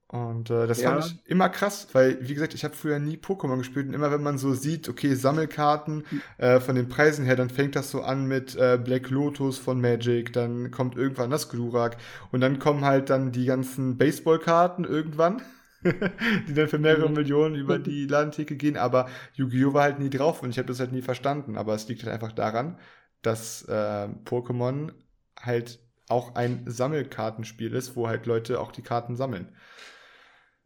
A: Und äh, das fand
C: Ja,
A: ich immer krass, weil, wie gesagt, ich habe früher nie Pokémon gespielt und immer wenn man so sieht, okay, Sammelkarten äh, von den Preisen her, dann fängt das so an mit äh, Black Lotus von Magic, dann kommt irgendwann das Glurak und dann kommen halt dann die ganzen Baseballkarten irgendwann, die dann für mehrere
C: mhm.
A: Millionen über die Ladentheke gehen, aber Yu-Gi-Oh! war halt nie drauf und ich habe das halt nie verstanden, aber es liegt halt einfach daran, dass äh, Pokémon halt auch ein Sammelkartenspiel ist, wo halt Leute auch die Karten sammeln.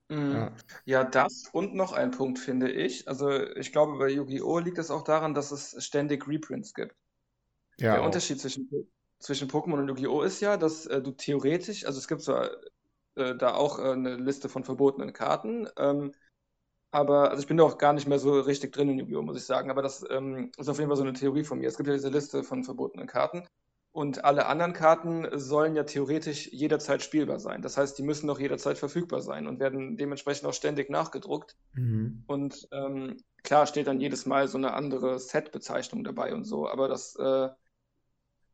C: Mhm.
A: Ja.
C: Ja, das und noch ein Punkt finde ich. Also ich glaube, bei Yu-Gi-Oh! liegt es auch daran, dass es ständig Reprints gibt.
A: Ja,
C: Der
A: auch.
C: Unterschied zwischen, zwischen Pokémon und Yu-Gi-Oh! ist ja, dass äh, du theoretisch, also es gibt zwar äh, da auch äh, eine Liste von verbotenen Karten, ähm, aber also ich bin da auch gar nicht mehr so richtig drin in Yu-Gi-Oh! muss ich sagen, aber das ähm, ist auf jeden Fall so eine Theorie von mir. Es gibt ja diese Liste von verbotenen Karten und alle anderen Karten sollen ja theoretisch jederzeit spielbar sein. Das heißt, die müssen auch jederzeit verfügbar sein und werden dementsprechend auch ständig nachgedruckt.
A: Mhm.
C: Und ähm, klar steht dann jedes Mal so eine andere Set-Bezeichnung dabei und so, aber das, äh,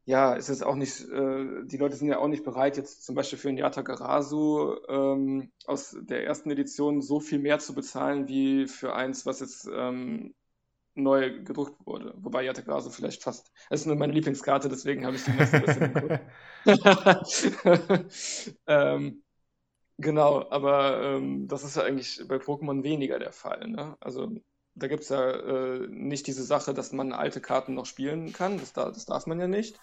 C: ja, ist jetzt auch nicht, äh, die Leute sind ja auch nicht bereit, jetzt zum Beispiel für ein Yatagarasu ähm, aus der ersten Edition so viel mehr zu bezahlen, wie für eins, was jetzt ähm, neu gedruckt wurde. Wobei Yatagarasu vielleicht fast, das ist nur meine Lieblingskarte, deswegen habe ich die meisten ein bisschen ähm, Genau, aber ähm, das ist ja eigentlich bei Pokémon weniger der Fall, ne? Also da gibt es ja äh, nicht diese Sache, dass man alte Karten noch spielen kann. Das, da, das darf man ja nicht.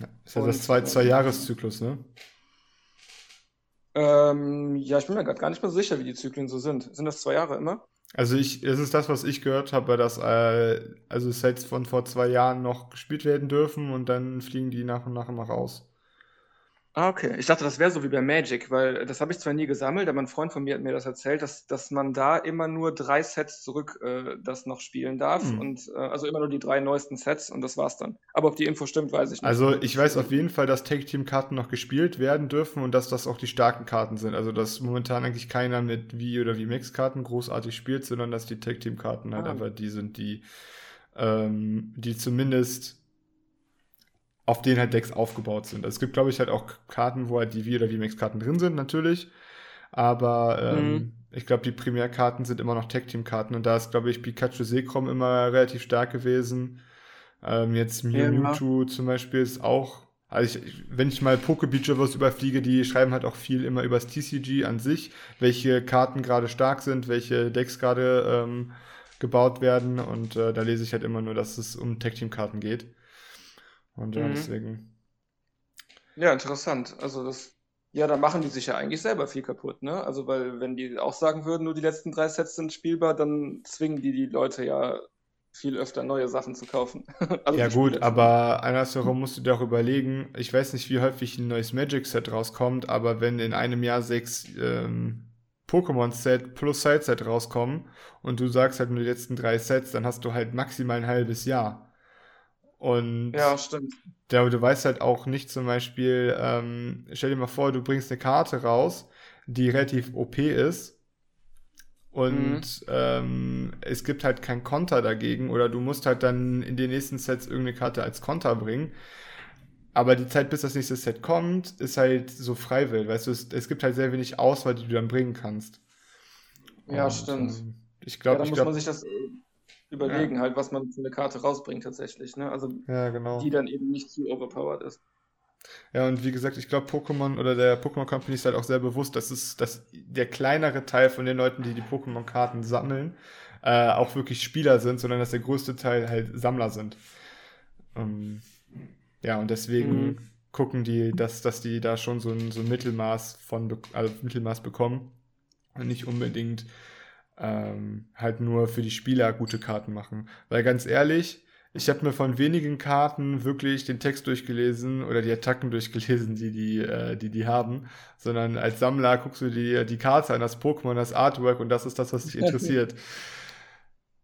A: Ja, ist ja das
C: Und
A: zwei, zwei
C: ähm,
A: Jahreszyklus, ne?
C: ähm, ja, ich bin mir gerade gar nicht mehr sicher, wie die Zyklen so sind. Sind das zwei Jahre immer?
A: Also ich, es ist das, was ich gehört habe, dass äh, also Sets von vor zwei Jahren noch gespielt werden dürfen und dann fliegen die nach und nach immer raus.
C: Ah, okay. Ich dachte, das wäre so wie bei Magic, weil das habe ich zwar nie gesammelt, aber ein Freund von mir hat mir das erzählt, dass, dass man da immer nur drei Sets zurück äh, das noch spielen darf
A: Hm.
C: und äh, also immer nur die drei neuesten Sets und das war's dann. Aber ob die Info stimmt, weiß ich nicht.
A: Also ich weiß auf jeden Fall, dass Tag-Team-Karten noch gespielt werden dürfen und dass das auch die starken Karten sind. Also dass momentan eigentlich keiner mit Wii- oder VMAX-Karten großartig spielt, sondern dass die Tag-Team-Karten halt
C: ah,
A: einfach die sind, die, ähm, die zumindest auf denen halt Decks aufgebaut sind. Also es gibt, glaube ich, halt auch Karten, wo halt die Wii- oder VMAX-Karten drin sind, natürlich. Aber ähm,
C: mhm.
A: ich glaube, die Primärkarten sind immer noch Tag-Team-Karten und da ist, glaube ich, Pikachu Sekrom immer relativ stark gewesen. Ähm, jetzt Mew
C: Ja.
A: Mewtwo zum Beispiel ist auch, also ich, wenn ich mal Pokebeach oder was überfliege, die schreiben halt auch viel immer übers TCG an sich, welche Karten gerade stark sind, welche Decks gerade ähm, gebaut werden und äh, da lese ich halt immer nur, dass es um Tag-Team-Karten geht. Und ja,
C: Mhm.
A: deswegen.
C: Ja, interessant. Also das, ja, da machen die sich ja eigentlich selber viel kaputt, ne? Also weil wenn die auch sagen würden, nur die letzten drei Sets sind spielbar, dann zwingen die die Leute ja viel öfter neue Sachen zu kaufen. Also
A: Ja gut, aber andersherum musst du dir auch überlegen, ich weiß nicht, wie häufig ein neues Magic-Set rauskommt, aber wenn in einem Jahr sechs ähm, Pokémon-Set plus Side-Set rauskommen und du sagst halt nur die letzten drei Sets, dann hast du halt maximal ein halbes Jahr. Und
C: Ja, stimmt.
A: da, du weißt halt auch nicht zum Beispiel, ähm, stell dir mal vor, du bringst eine Karte raus, die relativ OP ist
C: Mhm.
A: und ähm, es gibt halt kein Konter dagegen oder du musst halt dann in den nächsten Sets irgendeine Karte als Konter bringen. aber die Zeit, bis das nächste Set kommt, ist halt so freiwillig. Weißt du, es, es gibt halt sehr wenig Auswahl, die du dann bringen kannst.
C: Ja, Und, stimmt. Ähm,
A: ich glaube, ja,
C: dann muss glaub, man sich das äh, überlegen, ja. halt, was man für eine Karte rausbringt tatsächlich. Ne? Also
A: ja, genau.
C: die dann eben nicht zu overpowered ist.
A: Ja, und wie gesagt, ich glaube, Pokémon oder der Pokémon Company ist halt auch sehr bewusst, dass es, dass der kleinere Teil von den Leuten, die die Pokémon-Karten sammeln, äh, auch wirklich Spieler sind, sondern dass der größte Teil halt Sammler sind. Ähm, ja, und deswegen mhm. gucken die, dass, dass die da schon so ein, so ein Mittelmaß von, also Mittelmaß bekommen und nicht unbedingt ähm, halt nur für die Spieler gute Karten machen. Weil ganz ehrlich, ich habe mir von wenigen Karten wirklich den Text durchgelesen oder die Attacken durchgelesen, die die, äh, die, die haben, sondern als Sammler guckst du dir die Karte an, das Pokémon, das Artwork und das ist das, was dich interessiert.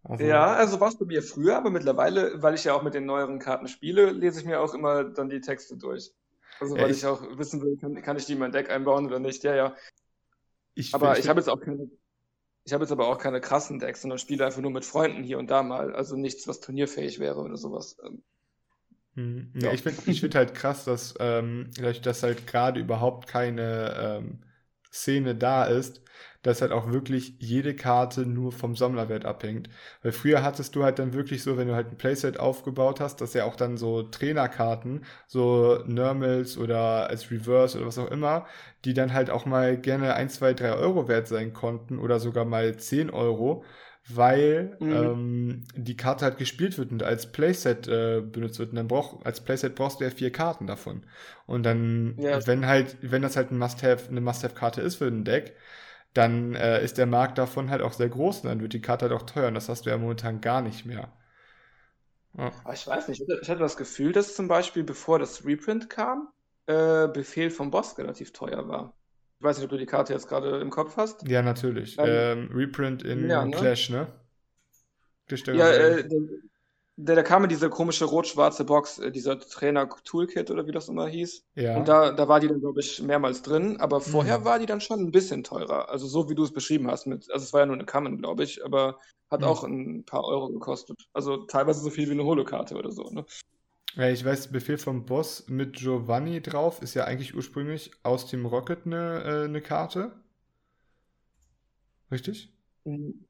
C: Also, ja, also war es bei mir früher, aber mittlerweile, weil ich ja auch mit den neueren Karten spiele, lese ich mir auch immer dann die Texte durch. Also weil Echt? ich auch wissen will, kann, kann ich die in mein Deck einbauen oder nicht. Ja, ja. Ich aber ich habe jetzt auch keine, ich habe jetzt aber auch keine krassen Decks, sondern spiele einfach nur mit Freunden hier und da mal. Also nichts, was turnierfähig wäre oder sowas. Ähm,
A: hm, ja, ja, ich finde ich find halt krass, dass, ähm, dass halt gerade überhaupt keine ähm, Szene da ist, dass halt auch wirklich jede Karte nur vom Sammlerwert abhängt. Weil früher hattest du halt dann wirklich so, wenn du halt ein Playset aufgebaut hast, dass ja auch dann so Trainerkarten, so Normals oder als Reverse oder was auch immer, die dann halt auch mal gerne 1, 2, 3 Euro wert sein konnten oder sogar mal 10 Euro weil mhm. ähm, die Karte halt gespielt wird und als Playset äh, benutzt wird. Und dann brauch, als Playset brauchst du ja vier Karten davon. Und dann, ja. wenn halt, wenn das halt ein Must-Have, eine Must-Have-Karte ist für ein Deck, dann äh, ist der Markt davon halt auch sehr groß und dann wird die Karte halt auch teuer und das hast du ja momentan gar nicht mehr.
C: Ja. Ich weiß nicht, ich hatte das Gefühl, dass zum Beispiel, bevor das Reprint kam, äh, Befehl vom Boss relativ teuer war. Ich weiß nicht, ob du die Karte jetzt gerade im Kopf hast.
A: Ja, natürlich. Ähm, Reprint in ja, ne? Clash, ne?
C: Ja, äh, der, der kam in diese komische rot-schwarze Box, äh, dieser Trainer-Toolkit oder wie das immer hieß. Ja. Und da, da war die dann, glaube ich, mehrmals drin. Aber vorher mhm. war die dann schon ein bisschen teurer. Also so wie du es beschrieben hast. Mit, also es war ja nur eine Common, glaube ich, aber hat mhm. auch ein paar Euro gekostet. Also teilweise so viel wie eine Holokarte oder so. Ne?
A: Ja, ich weiß, Befehl vom Boss mit Giovanni drauf ist ja eigentlich ursprünglich aus Team Rocket eine, äh, eine Karte. Richtig? Mhm.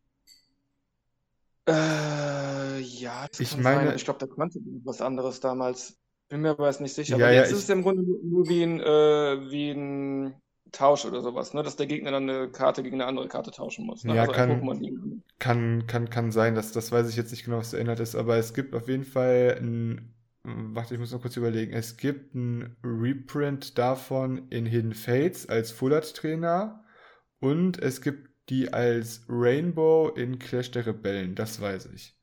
C: Äh, ja,
A: das ich kann meine, sein.
C: Ich glaube, da konnte was anderes damals. Bin mir aber jetzt nicht sicher. Ja, aber jetzt ja, ist es im Grunde nur wie ein, äh, wie ein Tausch oder sowas, ne? dass der Gegner dann eine Karte gegen eine andere Karte tauschen muss. Ne?
A: Ja, also kann, kann, kann, kann sein, dass, das weiß ich jetzt nicht genau, was erinnert ist, aber es gibt auf jeden Fall ein, warte, ich muss noch kurz überlegen, es gibt ein Reprint davon in Hidden Fates als Full Art Trainer und es gibt die als Rainbow in Clash der Rebellen, das weiß ich.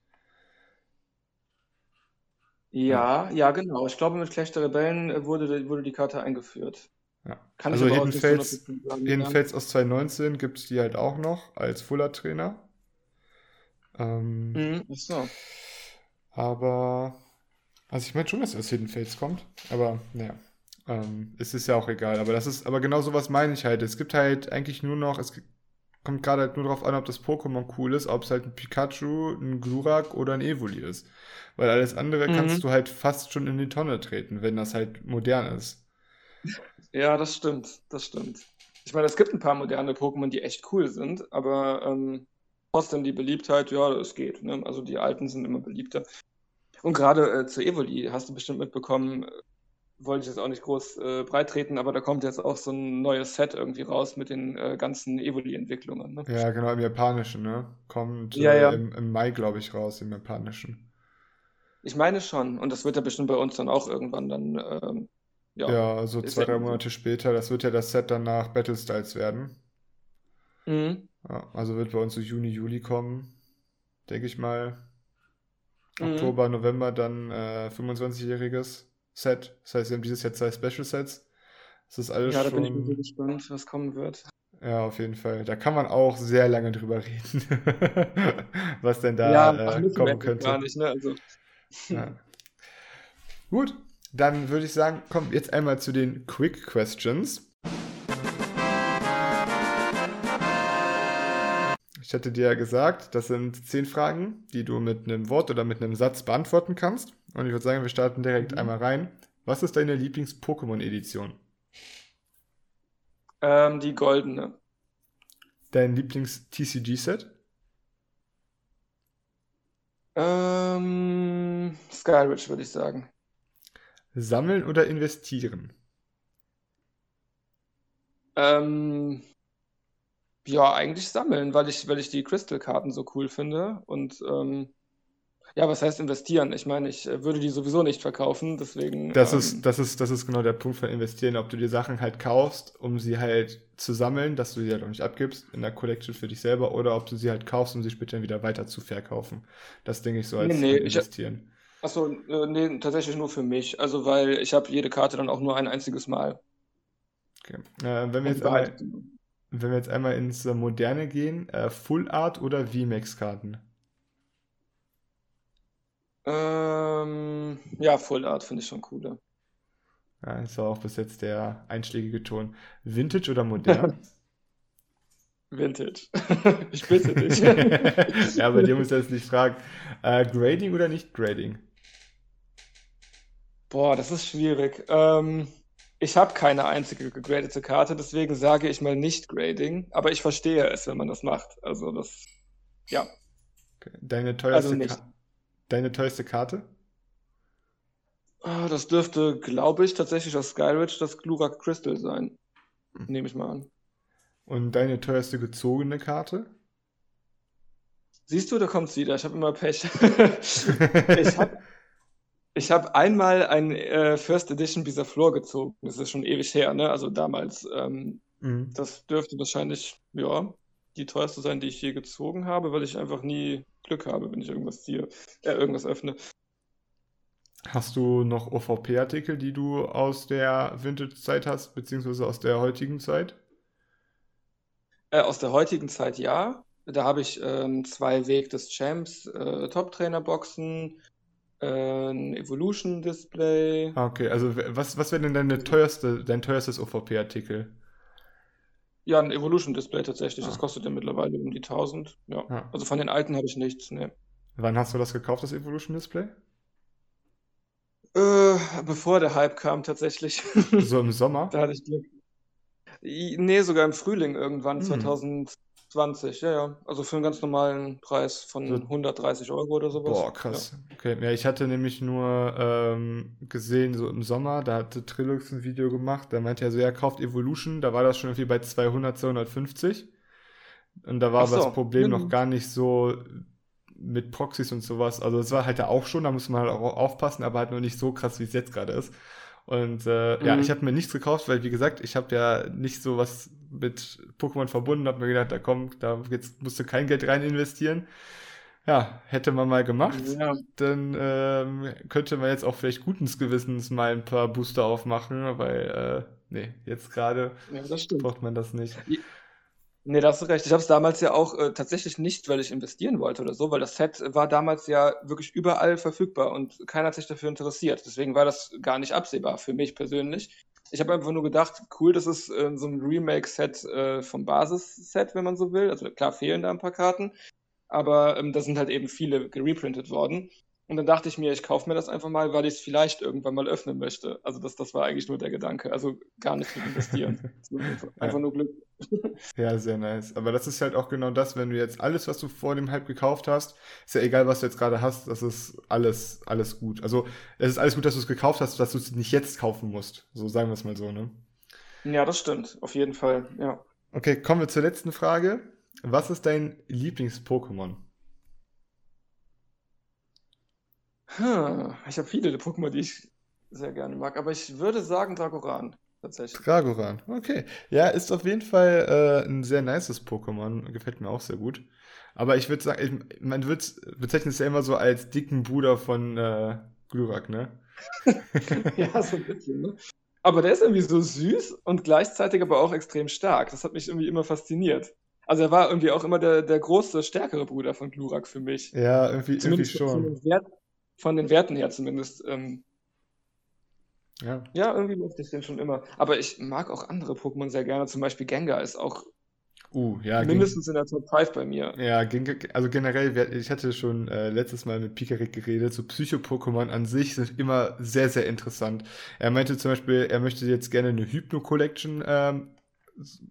C: Ja, ja, genau. Ich glaube, mit Clash der Rebellen wurde, wurde die Karte eingeführt.
A: Ja. Kann also Hidden Fates, Hidden Fates aus 2019 gibt es die halt auch noch als Fuller-Trainer. Ähm,
C: mhm, so.
A: Aber, also ich meine schon, dass es Hidden Fates kommt, aber naja. Ähm, es ist ja auch egal, aber das ist, aber genau sowas meine ich halt. Es gibt halt eigentlich nur noch, es kommt gerade halt nur darauf an, ob das Pokémon cool ist, ob es halt ein Pikachu, ein Glurak oder ein Evoli ist. Weil alles andere mhm. kannst du halt fast schon in die Tonne treten, wenn das halt modern ist.
C: Ja, das stimmt, das stimmt. Ich meine, es gibt ein paar moderne Pokémon, die echt cool sind, aber ähm, trotzdem die Beliebtheit, ja, es geht. Ne? Also die alten sind immer beliebter. Und gerade äh, zu Evoli hast du bestimmt mitbekommen, wollte ich jetzt auch nicht groß äh, breit treten, aber da kommt jetzt auch so ein neues Set irgendwie raus mit den äh, ganzen Evoli-Entwicklungen. Ne?
A: Ja, genau, im Japanischen, ne? Kommt ja, äh, ja. Im, im, Mai, glaube ich, raus, im Japanischen.
C: Ich meine schon, und das wird ja bestimmt bei uns dann auch irgendwann dann, ähm,
A: ja. Ja, also zwei, drei Monate später, das wird ja das Set dann nach Battle Styles werden. Mhm. Also wird bei uns so Juni, Juli kommen, denke ich mal. Mhm. Oktober, November dann äh, 25-jähriges. Set. Das heißt, wir haben dieses Jahr zwei Special Sets. Das ist alles
C: ja,
A: da
C: bin ich gespannt, was kommen wird.
A: Ja, auf jeden Fall. Da kann man auch sehr lange drüber reden, was denn da
C: ja,
A: äh, kommen könnte.
C: Gar nicht, ne? also.
A: ja. Gut, dann würde ich sagen, komm jetzt einmal zu den Quick Questions. Ich hatte dir ja gesagt, das sind zehn Fragen, die du mit einem Wort oder mit einem Satz beantworten kannst. Und ich würde sagen, wir starten direkt mhm. einmal rein. Was ist deine Lieblings-Pokémon-Edition?
C: Ähm, die goldene.
A: Dein Lieblings-TCG-Set?
C: Ähm, Skyridge würde ich sagen.
A: Sammeln oder investieren?
C: Ähm, ja, eigentlich sammeln, weil ich, weil ich die Crystal-Karten so cool finde. Und ähm, ja, was heißt investieren? Ich meine, ich äh, würde die sowieso nicht verkaufen, deswegen.
A: Das
C: ähm,
A: ist, das ist, das ist genau der Punkt von investieren, ob du dir Sachen halt kaufst, um sie halt zu sammeln, dass du sie halt auch nicht abgibst in der Collection für dich selber, oder ob du sie halt kaufst, um sie später wieder weiter zu verkaufen. Das denke ich so als
C: nee, nee, ich,
A: investieren.
C: achso, äh, nee, tatsächlich nur für mich. Also, weil ich habe jede Karte dann auch nur ein einziges Mal.
A: Okay. Äh, wenn wir jetzt einmal. Wenn wir jetzt einmal ins äh, Moderne gehen, äh, Full Art oder VMAX-Karten?
C: Ähm, ja, Full Art finde ich schon cooler.
A: Ja, das war auch bis jetzt der einschlägige Ton. Vintage oder modern?
C: Vintage. Ich bitte dich.
A: Ja, bei dir muss ich das nicht fragen. Äh, Grading oder nicht Grading?
C: Boah, das ist schwierig. Ähm, ich habe keine einzige gegradete Karte, deswegen sage ich mal nicht Grading, aber ich verstehe es, wenn man das macht. Also das, ja.
A: Deine
C: also
A: teuerste,
C: nicht.
A: Ka deine teuerste Karte?
C: Ah, Das dürfte, glaube ich, tatsächlich aus Skyridge das Glurak Crystal sein.
A: Hm.
C: Nehme ich mal an.
A: Und deine teuerste gezogene Karte?
C: Siehst du, da kommt's wieder. Ich habe immer Pech. Ich habe ich hab einmal ein äh, First Edition Bisaflor gezogen. Das ist schon ewig her, ne? Also damals. Ähm,
A: Mhm.
C: das dürfte wahrscheinlich, ja, die teuerste sein, die ich je gezogen habe, weil ich einfach nie Glück habe, wenn ich irgendwas ziehe, äh, irgendwas öffne.
A: Hast du noch OVP-Artikel, die du aus der Vintage-Zeit hast, beziehungsweise aus der heutigen Zeit?
C: Äh, aus der heutigen Zeit ja. Da habe ich ähm, zwei Weg des Champs äh, Top-Trainer-Boxen, ein Evolution-Display.
A: Ah, okay. Also was, was wäre denn deine teuerste, dein teuerstes OVP-Artikel?
C: Ja, ein Evolution-Display tatsächlich. Das
A: Ah.
C: kostet ja mittlerweile um die 1000. Ja.
A: Ah.
C: Also von den alten habe ich nichts. Ne.
A: Wann hast du das gekauft, das Evolution-Display?
C: Äh, bevor der Hype kam tatsächlich.
A: So im Sommer?
C: Da hatte ich Glück. Nee, sogar im Frühling irgendwann,
A: Hm.
C: 2020. Ja, ja. Also für einen ganz normalen Preis von
A: So-
C: 130 Euro oder sowas.
A: Boah, krass. Okay, ja, ich hatte nämlich nur ähm, gesehen, so im Sommer, da hatte Trilux ein Video gemacht, da meinte er so, er kauft Evolution, da war das schon irgendwie bei 200, 250. Und da war
C: Ach
A: aber das
C: so.
A: Problem noch
C: Mhm.
A: gar nicht so mit Proxys und sowas. Also es war halt da auch schon, da muss man halt auch aufpassen, aber halt noch nicht so krass, wie es jetzt gerade ist. Und äh, ja,
C: Mhm.
A: ich habe mir nichts gekauft, weil wie gesagt, ich habe ja nicht so was mit Pokémon verbunden, habe mir gedacht, da komm, da jetzt musst du kein Geld rein investieren. Ja, hätte man mal gemacht,
C: Ja.
A: dann ähm, könnte man jetzt auch vielleicht guten Gewissens mal ein paar Booster aufmachen, weil, äh, nee, jetzt gerade
C: Ja,
A: braucht man das nicht.
C: Nee, da hast du recht. Ich habe es damals ja auch äh, tatsächlich nicht, weil ich investieren wollte oder so, weil das Set war damals ja wirklich überall verfügbar und keiner hat sich dafür interessiert. Deswegen war das gar nicht absehbar für mich persönlich. Ich habe einfach nur gedacht, cool, das ist äh, so ein Remake-Set äh, vom Basis-Set, wenn man so will. Also klar fehlen da ein paar Karten, aber ähm, da sind halt eben viele gereprintet worden. Und dann dachte ich mir, ich kaufe mir das einfach mal, weil ich es vielleicht irgendwann mal öffnen möchte. Also das, das war eigentlich nur der Gedanke. Also gar nicht mit investieren. einfach, nur Glück.
A: Ja, sehr nice. Aber das ist halt auch genau das, wenn du jetzt alles, was du vor dem Hype gekauft hast, ist ja egal, was du jetzt gerade hast, das ist alles, alles gut. Also, es ist alles gut, dass du es gekauft hast, dass du es nicht jetzt kaufen musst. So sagen wir es mal so, ne?
C: Ja, das stimmt. Auf jeden Fall, ja.
A: Okay, kommen wir zur letzten Frage. Was ist dein Lieblings-Pokémon?
C: Hm, ich habe viele Pokémon, die ich sehr gerne mag, aber ich würde sagen Dragoran, tatsächlich.
A: Dragoran. Okay. Ja, ist auf jeden Fall äh, ein sehr nices Pokémon. Gefällt mir auch sehr gut. Aber ich würde sagen, ich, man wird, bezeichnet es ja immer so als dicken Bruder von äh, Glurak, ne?
C: Ja, so ein bisschen, ne? Aber der ist irgendwie so süß und gleichzeitig aber auch extrem stark. Das hat mich irgendwie immer fasziniert. Also er war irgendwie auch immer der, der große, stärkere Bruder von Glurak für mich.
A: Ja, irgendwie, irgendwie
C: Zumindest von
A: schon.
C: den, Wert, von den Werten her zumindest. Ähm,
A: Ja.
C: ja, irgendwie mochte ich den schon immer. Aber ich mag auch andere Pokémon sehr gerne. Zum Beispiel Gengar ist auch
A: Uh, ja,
C: Mindestens in der Top 5 bei mir.
A: ja, also generell, ich hatte schon äh, letztes Mal mit Pikarik geredet, so Psycho-Pokémon an sich sind immer sehr, sehr interessant. Er meinte zum Beispiel, er möchte jetzt gerne eine Hypno-Collection ähm,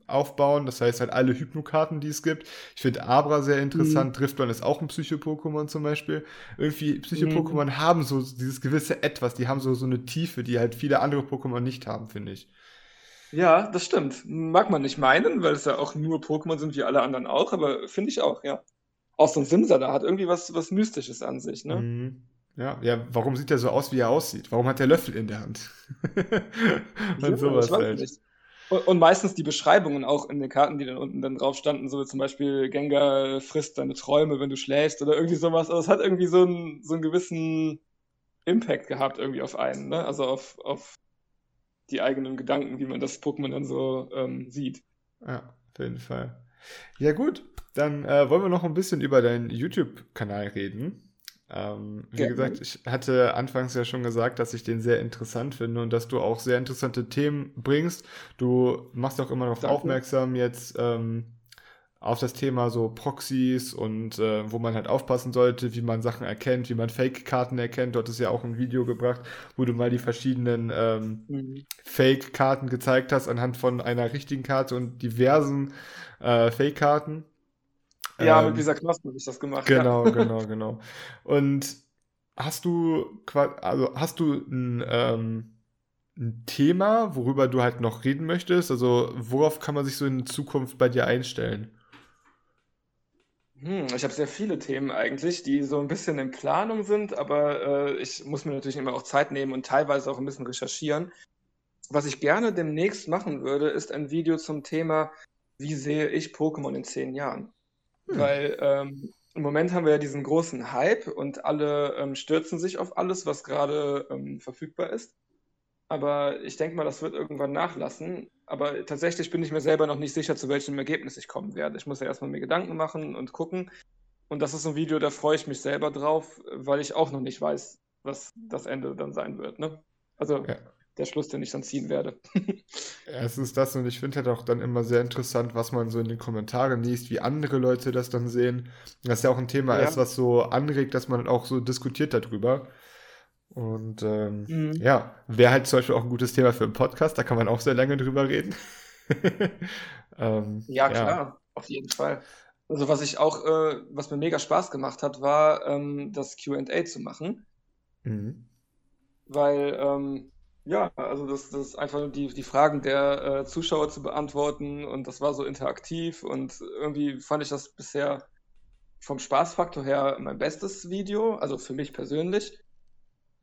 A: aufbauen, das heißt halt alle Hypno-Karten, die es gibt. Ich finde Abra sehr interessant, Driftlon ist auch ein Psycho-Pokémon zum Beispiel. Irgendwie, Psycho-Pokémon haben so dieses gewisse Etwas, die haben so, so eine Tiefe, die halt viele andere Pokémon nicht haben, finde ich.
C: Ja, das stimmt. Mag man nicht meinen, weil es ja auch nur Pokémon sind wie alle anderen auch, aber finde ich auch, ja. Auch so ein Simsala hat irgendwie was, was Mystisches an sich, ne?
A: Mhm. Ja, ja, warum sieht er so aus, wie er aussieht? Warum hat er Löffel in der Hand?
C: Ja,
A: Und sowas
C: ich weiß
A: halt.
C: nicht. Und, und meistens die Beschreibungen auch in den Karten, die dann unten dann drauf standen, so wie zum Beispiel Gengar frisst deine Träume, wenn du schläfst oder irgendwie sowas. Also es hat irgendwie so einen, so einen gewissen Impact gehabt irgendwie auf einen, ne? Also auf, auf die eigenen Gedanken, wie man das Pokémon dann so ähm, sieht.
A: Ja, auf jeden Fall. Ja, gut, dann äh, wollen wir noch ein bisschen über deinen YouTube-Kanal reden. Ähm, wie
C: Gerne.
A: gesagt, ich hatte anfangs ja schon gesagt, dass ich den sehr interessant finde und dass du auch sehr interessante Themen bringst. Du machst auch immer noch
C: Danke.
A: aufmerksam jetzt ähm, auf das Thema so Proxys und äh, wo man halt aufpassen sollte, wie man Sachen erkennt, wie man Fake-Karten erkennt. Dort ist ja auch ein Video gebracht, wo du mal die verschiedenen ähm, Fake-Karten gezeigt hast anhand von einer richtigen Karte und diversen äh, Fake-Karten.
C: Ja,
A: Ähm,
C: mit dieser Knospe habe ich das gemacht. ja.
A: Genau, genau, genau. Und hast du, also hast du ein, ähm, ein Thema, worüber du halt noch reden möchtest? Also worauf kann man sich so in Zukunft bei dir einstellen?
C: Hm, ich habe sehr viele Themen eigentlich, die so ein bisschen in Planung sind, aber äh, ich muss mir natürlich immer auch Zeit nehmen und teilweise auch ein bisschen recherchieren. Was ich gerne demnächst machen würde, ist ein Video zum Thema, wie sehe ich Pokémon in zehn Jahren?
A: Hm.
C: Weil ähm, im Moment haben wir ja diesen großen Hype und alle ähm, stürzen sich auf alles, was gerade ähm, verfügbar ist. Aber ich denke mal, das wird irgendwann nachlassen. Aber tatsächlich bin ich mir selber noch nicht sicher, zu welchem Ergebnis ich kommen werde. Ich muss ja erstmal mir Gedanken machen und gucken. Und das ist ein Video, da freue ich mich selber drauf, weil ich auch noch nicht weiß, was das Ende dann sein wird. Ne? Also
A: Ja.
C: Der Schluss, den ich dann ziehen werde.
A: Erstens das und ich finde halt auch dann immer sehr interessant, was man so in den Kommentaren liest, wie andere Leute das dann sehen. Das ja auch ein Thema
C: Ja.
A: ist, was so anregt, dass man auch so diskutiert darüber. Und ähm,
C: Mhm.
A: ja, wäre halt zum Beispiel auch ein gutes Thema für einen Podcast, da kann man auch sehr lange drüber reden. ähm,
C: Ja, klar, auf jeden Fall. Also was ich auch, äh, was mir mega Spaß gemacht hat, war ähm, das Q&A zu machen,
A: Mhm.
C: weil ähm, ja, also das, das einfach die, die Fragen der äh, Zuschauer zu beantworten und das war so interaktiv und irgendwie fand ich das bisher vom Spaßfaktor her mein bestes Video, also für mich persönlich.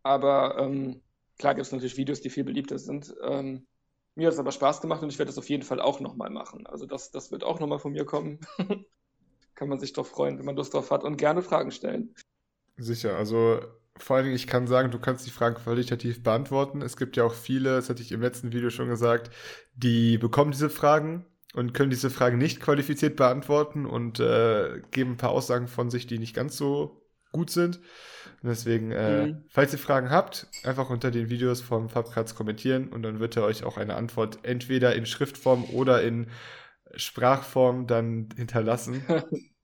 C: Aber ähm, klar gibt es natürlich Videos, die viel beliebter sind. Ähm, mir hat es aber Spaß gemacht und ich werde das auf jeden Fall auch nochmal machen. Also das, das wird auch nochmal von mir kommen. Kann man sich drauf freuen, wenn man Lust drauf hat und gerne Fragen stellen.
A: Sicher, also vor allen Dingen, ich kann sagen, du kannst die Fragen qualitativ beantworten. Es gibt ja auch viele, das hatte ich im letzten Video schon gesagt, die bekommen diese Fragen und können diese Fragen nicht qualifiziert beantworten und äh, geben ein paar Aussagen von sich, die nicht ganz so gut sind. Und deswegen, äh,
C: Mhm.
A: falls ihr Fragen habt, einfach unter den Videos vom Fabkatz kommentieren und dann wird er euch auch eine Antwort entweder in Schriftform oder in Sprachform dann hinterlassen.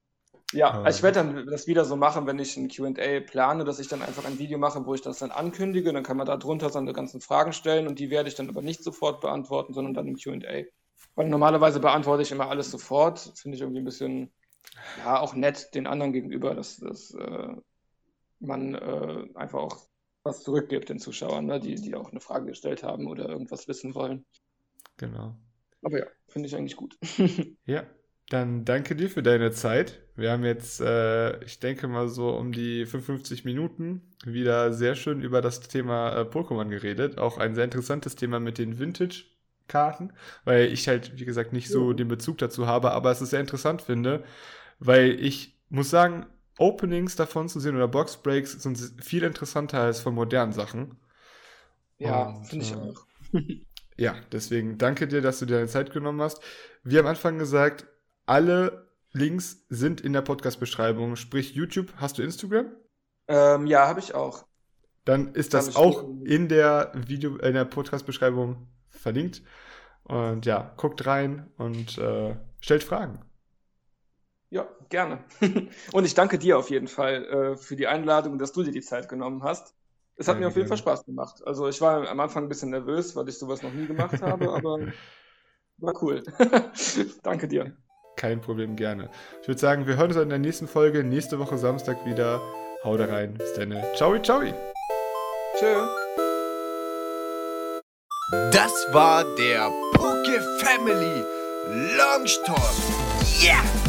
C: Ja,
A: Ah.
C: also ich werde dann das wieder so machen, wenn ich ein Q&A plane, dass ich dann einfach ein Video mache, wo ich das dann ankündige. Dann kann man da drunter seine ganzen Fragen stellen und die werde ich dann aber nicht sofort beantworten, sondern dann im Q&A. Weil normalerweise beantworte ich immer alles sofort. Finde ich irgendwie ein bisschen, ja, auch nett den anderen gegenüber, dass, dass äh, man äh, einfach auch was zurückgibt den Zuschauern, ne, die, die auch eine Frage gestellt haben oder irgendwas wissen wollen.
A: Genau.
C: Aber ja, finde ich eigentlich gut.
A: Ja, dann danke dir für deine Zeit. Wir haben jetzt, äh, ich denke mal so um die 55 Minuten wieder sehr schön über das Thema äh, Pokémon geredet. Auch ein sehr interessantes Thema mit den Vintage-Karten, weil ich halt, wie gesagt, nicht so den Bezug dazu habe, aber es ist sehr interessant finde, weil ich muss sagen, Openings davon zu sehen oder Boxbreaks sind viel interessanter als von modernen Sachen.
C: ja, finde ich
A: äh,
C: auch.
A: Ja, deswegen danke dir, dass du dir deine Zeit genommen hast. Wie am Anfang gesagt, alle Links sind in der Podcast-Beschreibung. Sprich YouTube. Hast du Instagram?
C: Ähm, ja, habe ich auch.
A: Dann ist das auch in der Video, in der Podcast-Beschreibung verlinkt. Und ja, guckt rein und äh, stellt Fragen.
C: Ja, gerne. und ich danke dir auf jeden Fall äh, für die Einladung dass du dir die Zeit genommen hast. Es hat gerne, mir auf jeden. Fall Spaß gemacht. Also ich war am Anfang ein bisschen nervös, weil ich sowas noch nie gemacht habe, aber war cool. danke dir.
A: Kein Problem, gerne. Ich würde sagen, wir hören uns in der nächsten Folge, nächste Woche Samstag wieder. Hau da rein. Bis dann. Ciao, ciao.
C: Tschö.
B: Das war der Poke Family Launch Talk. Yeah!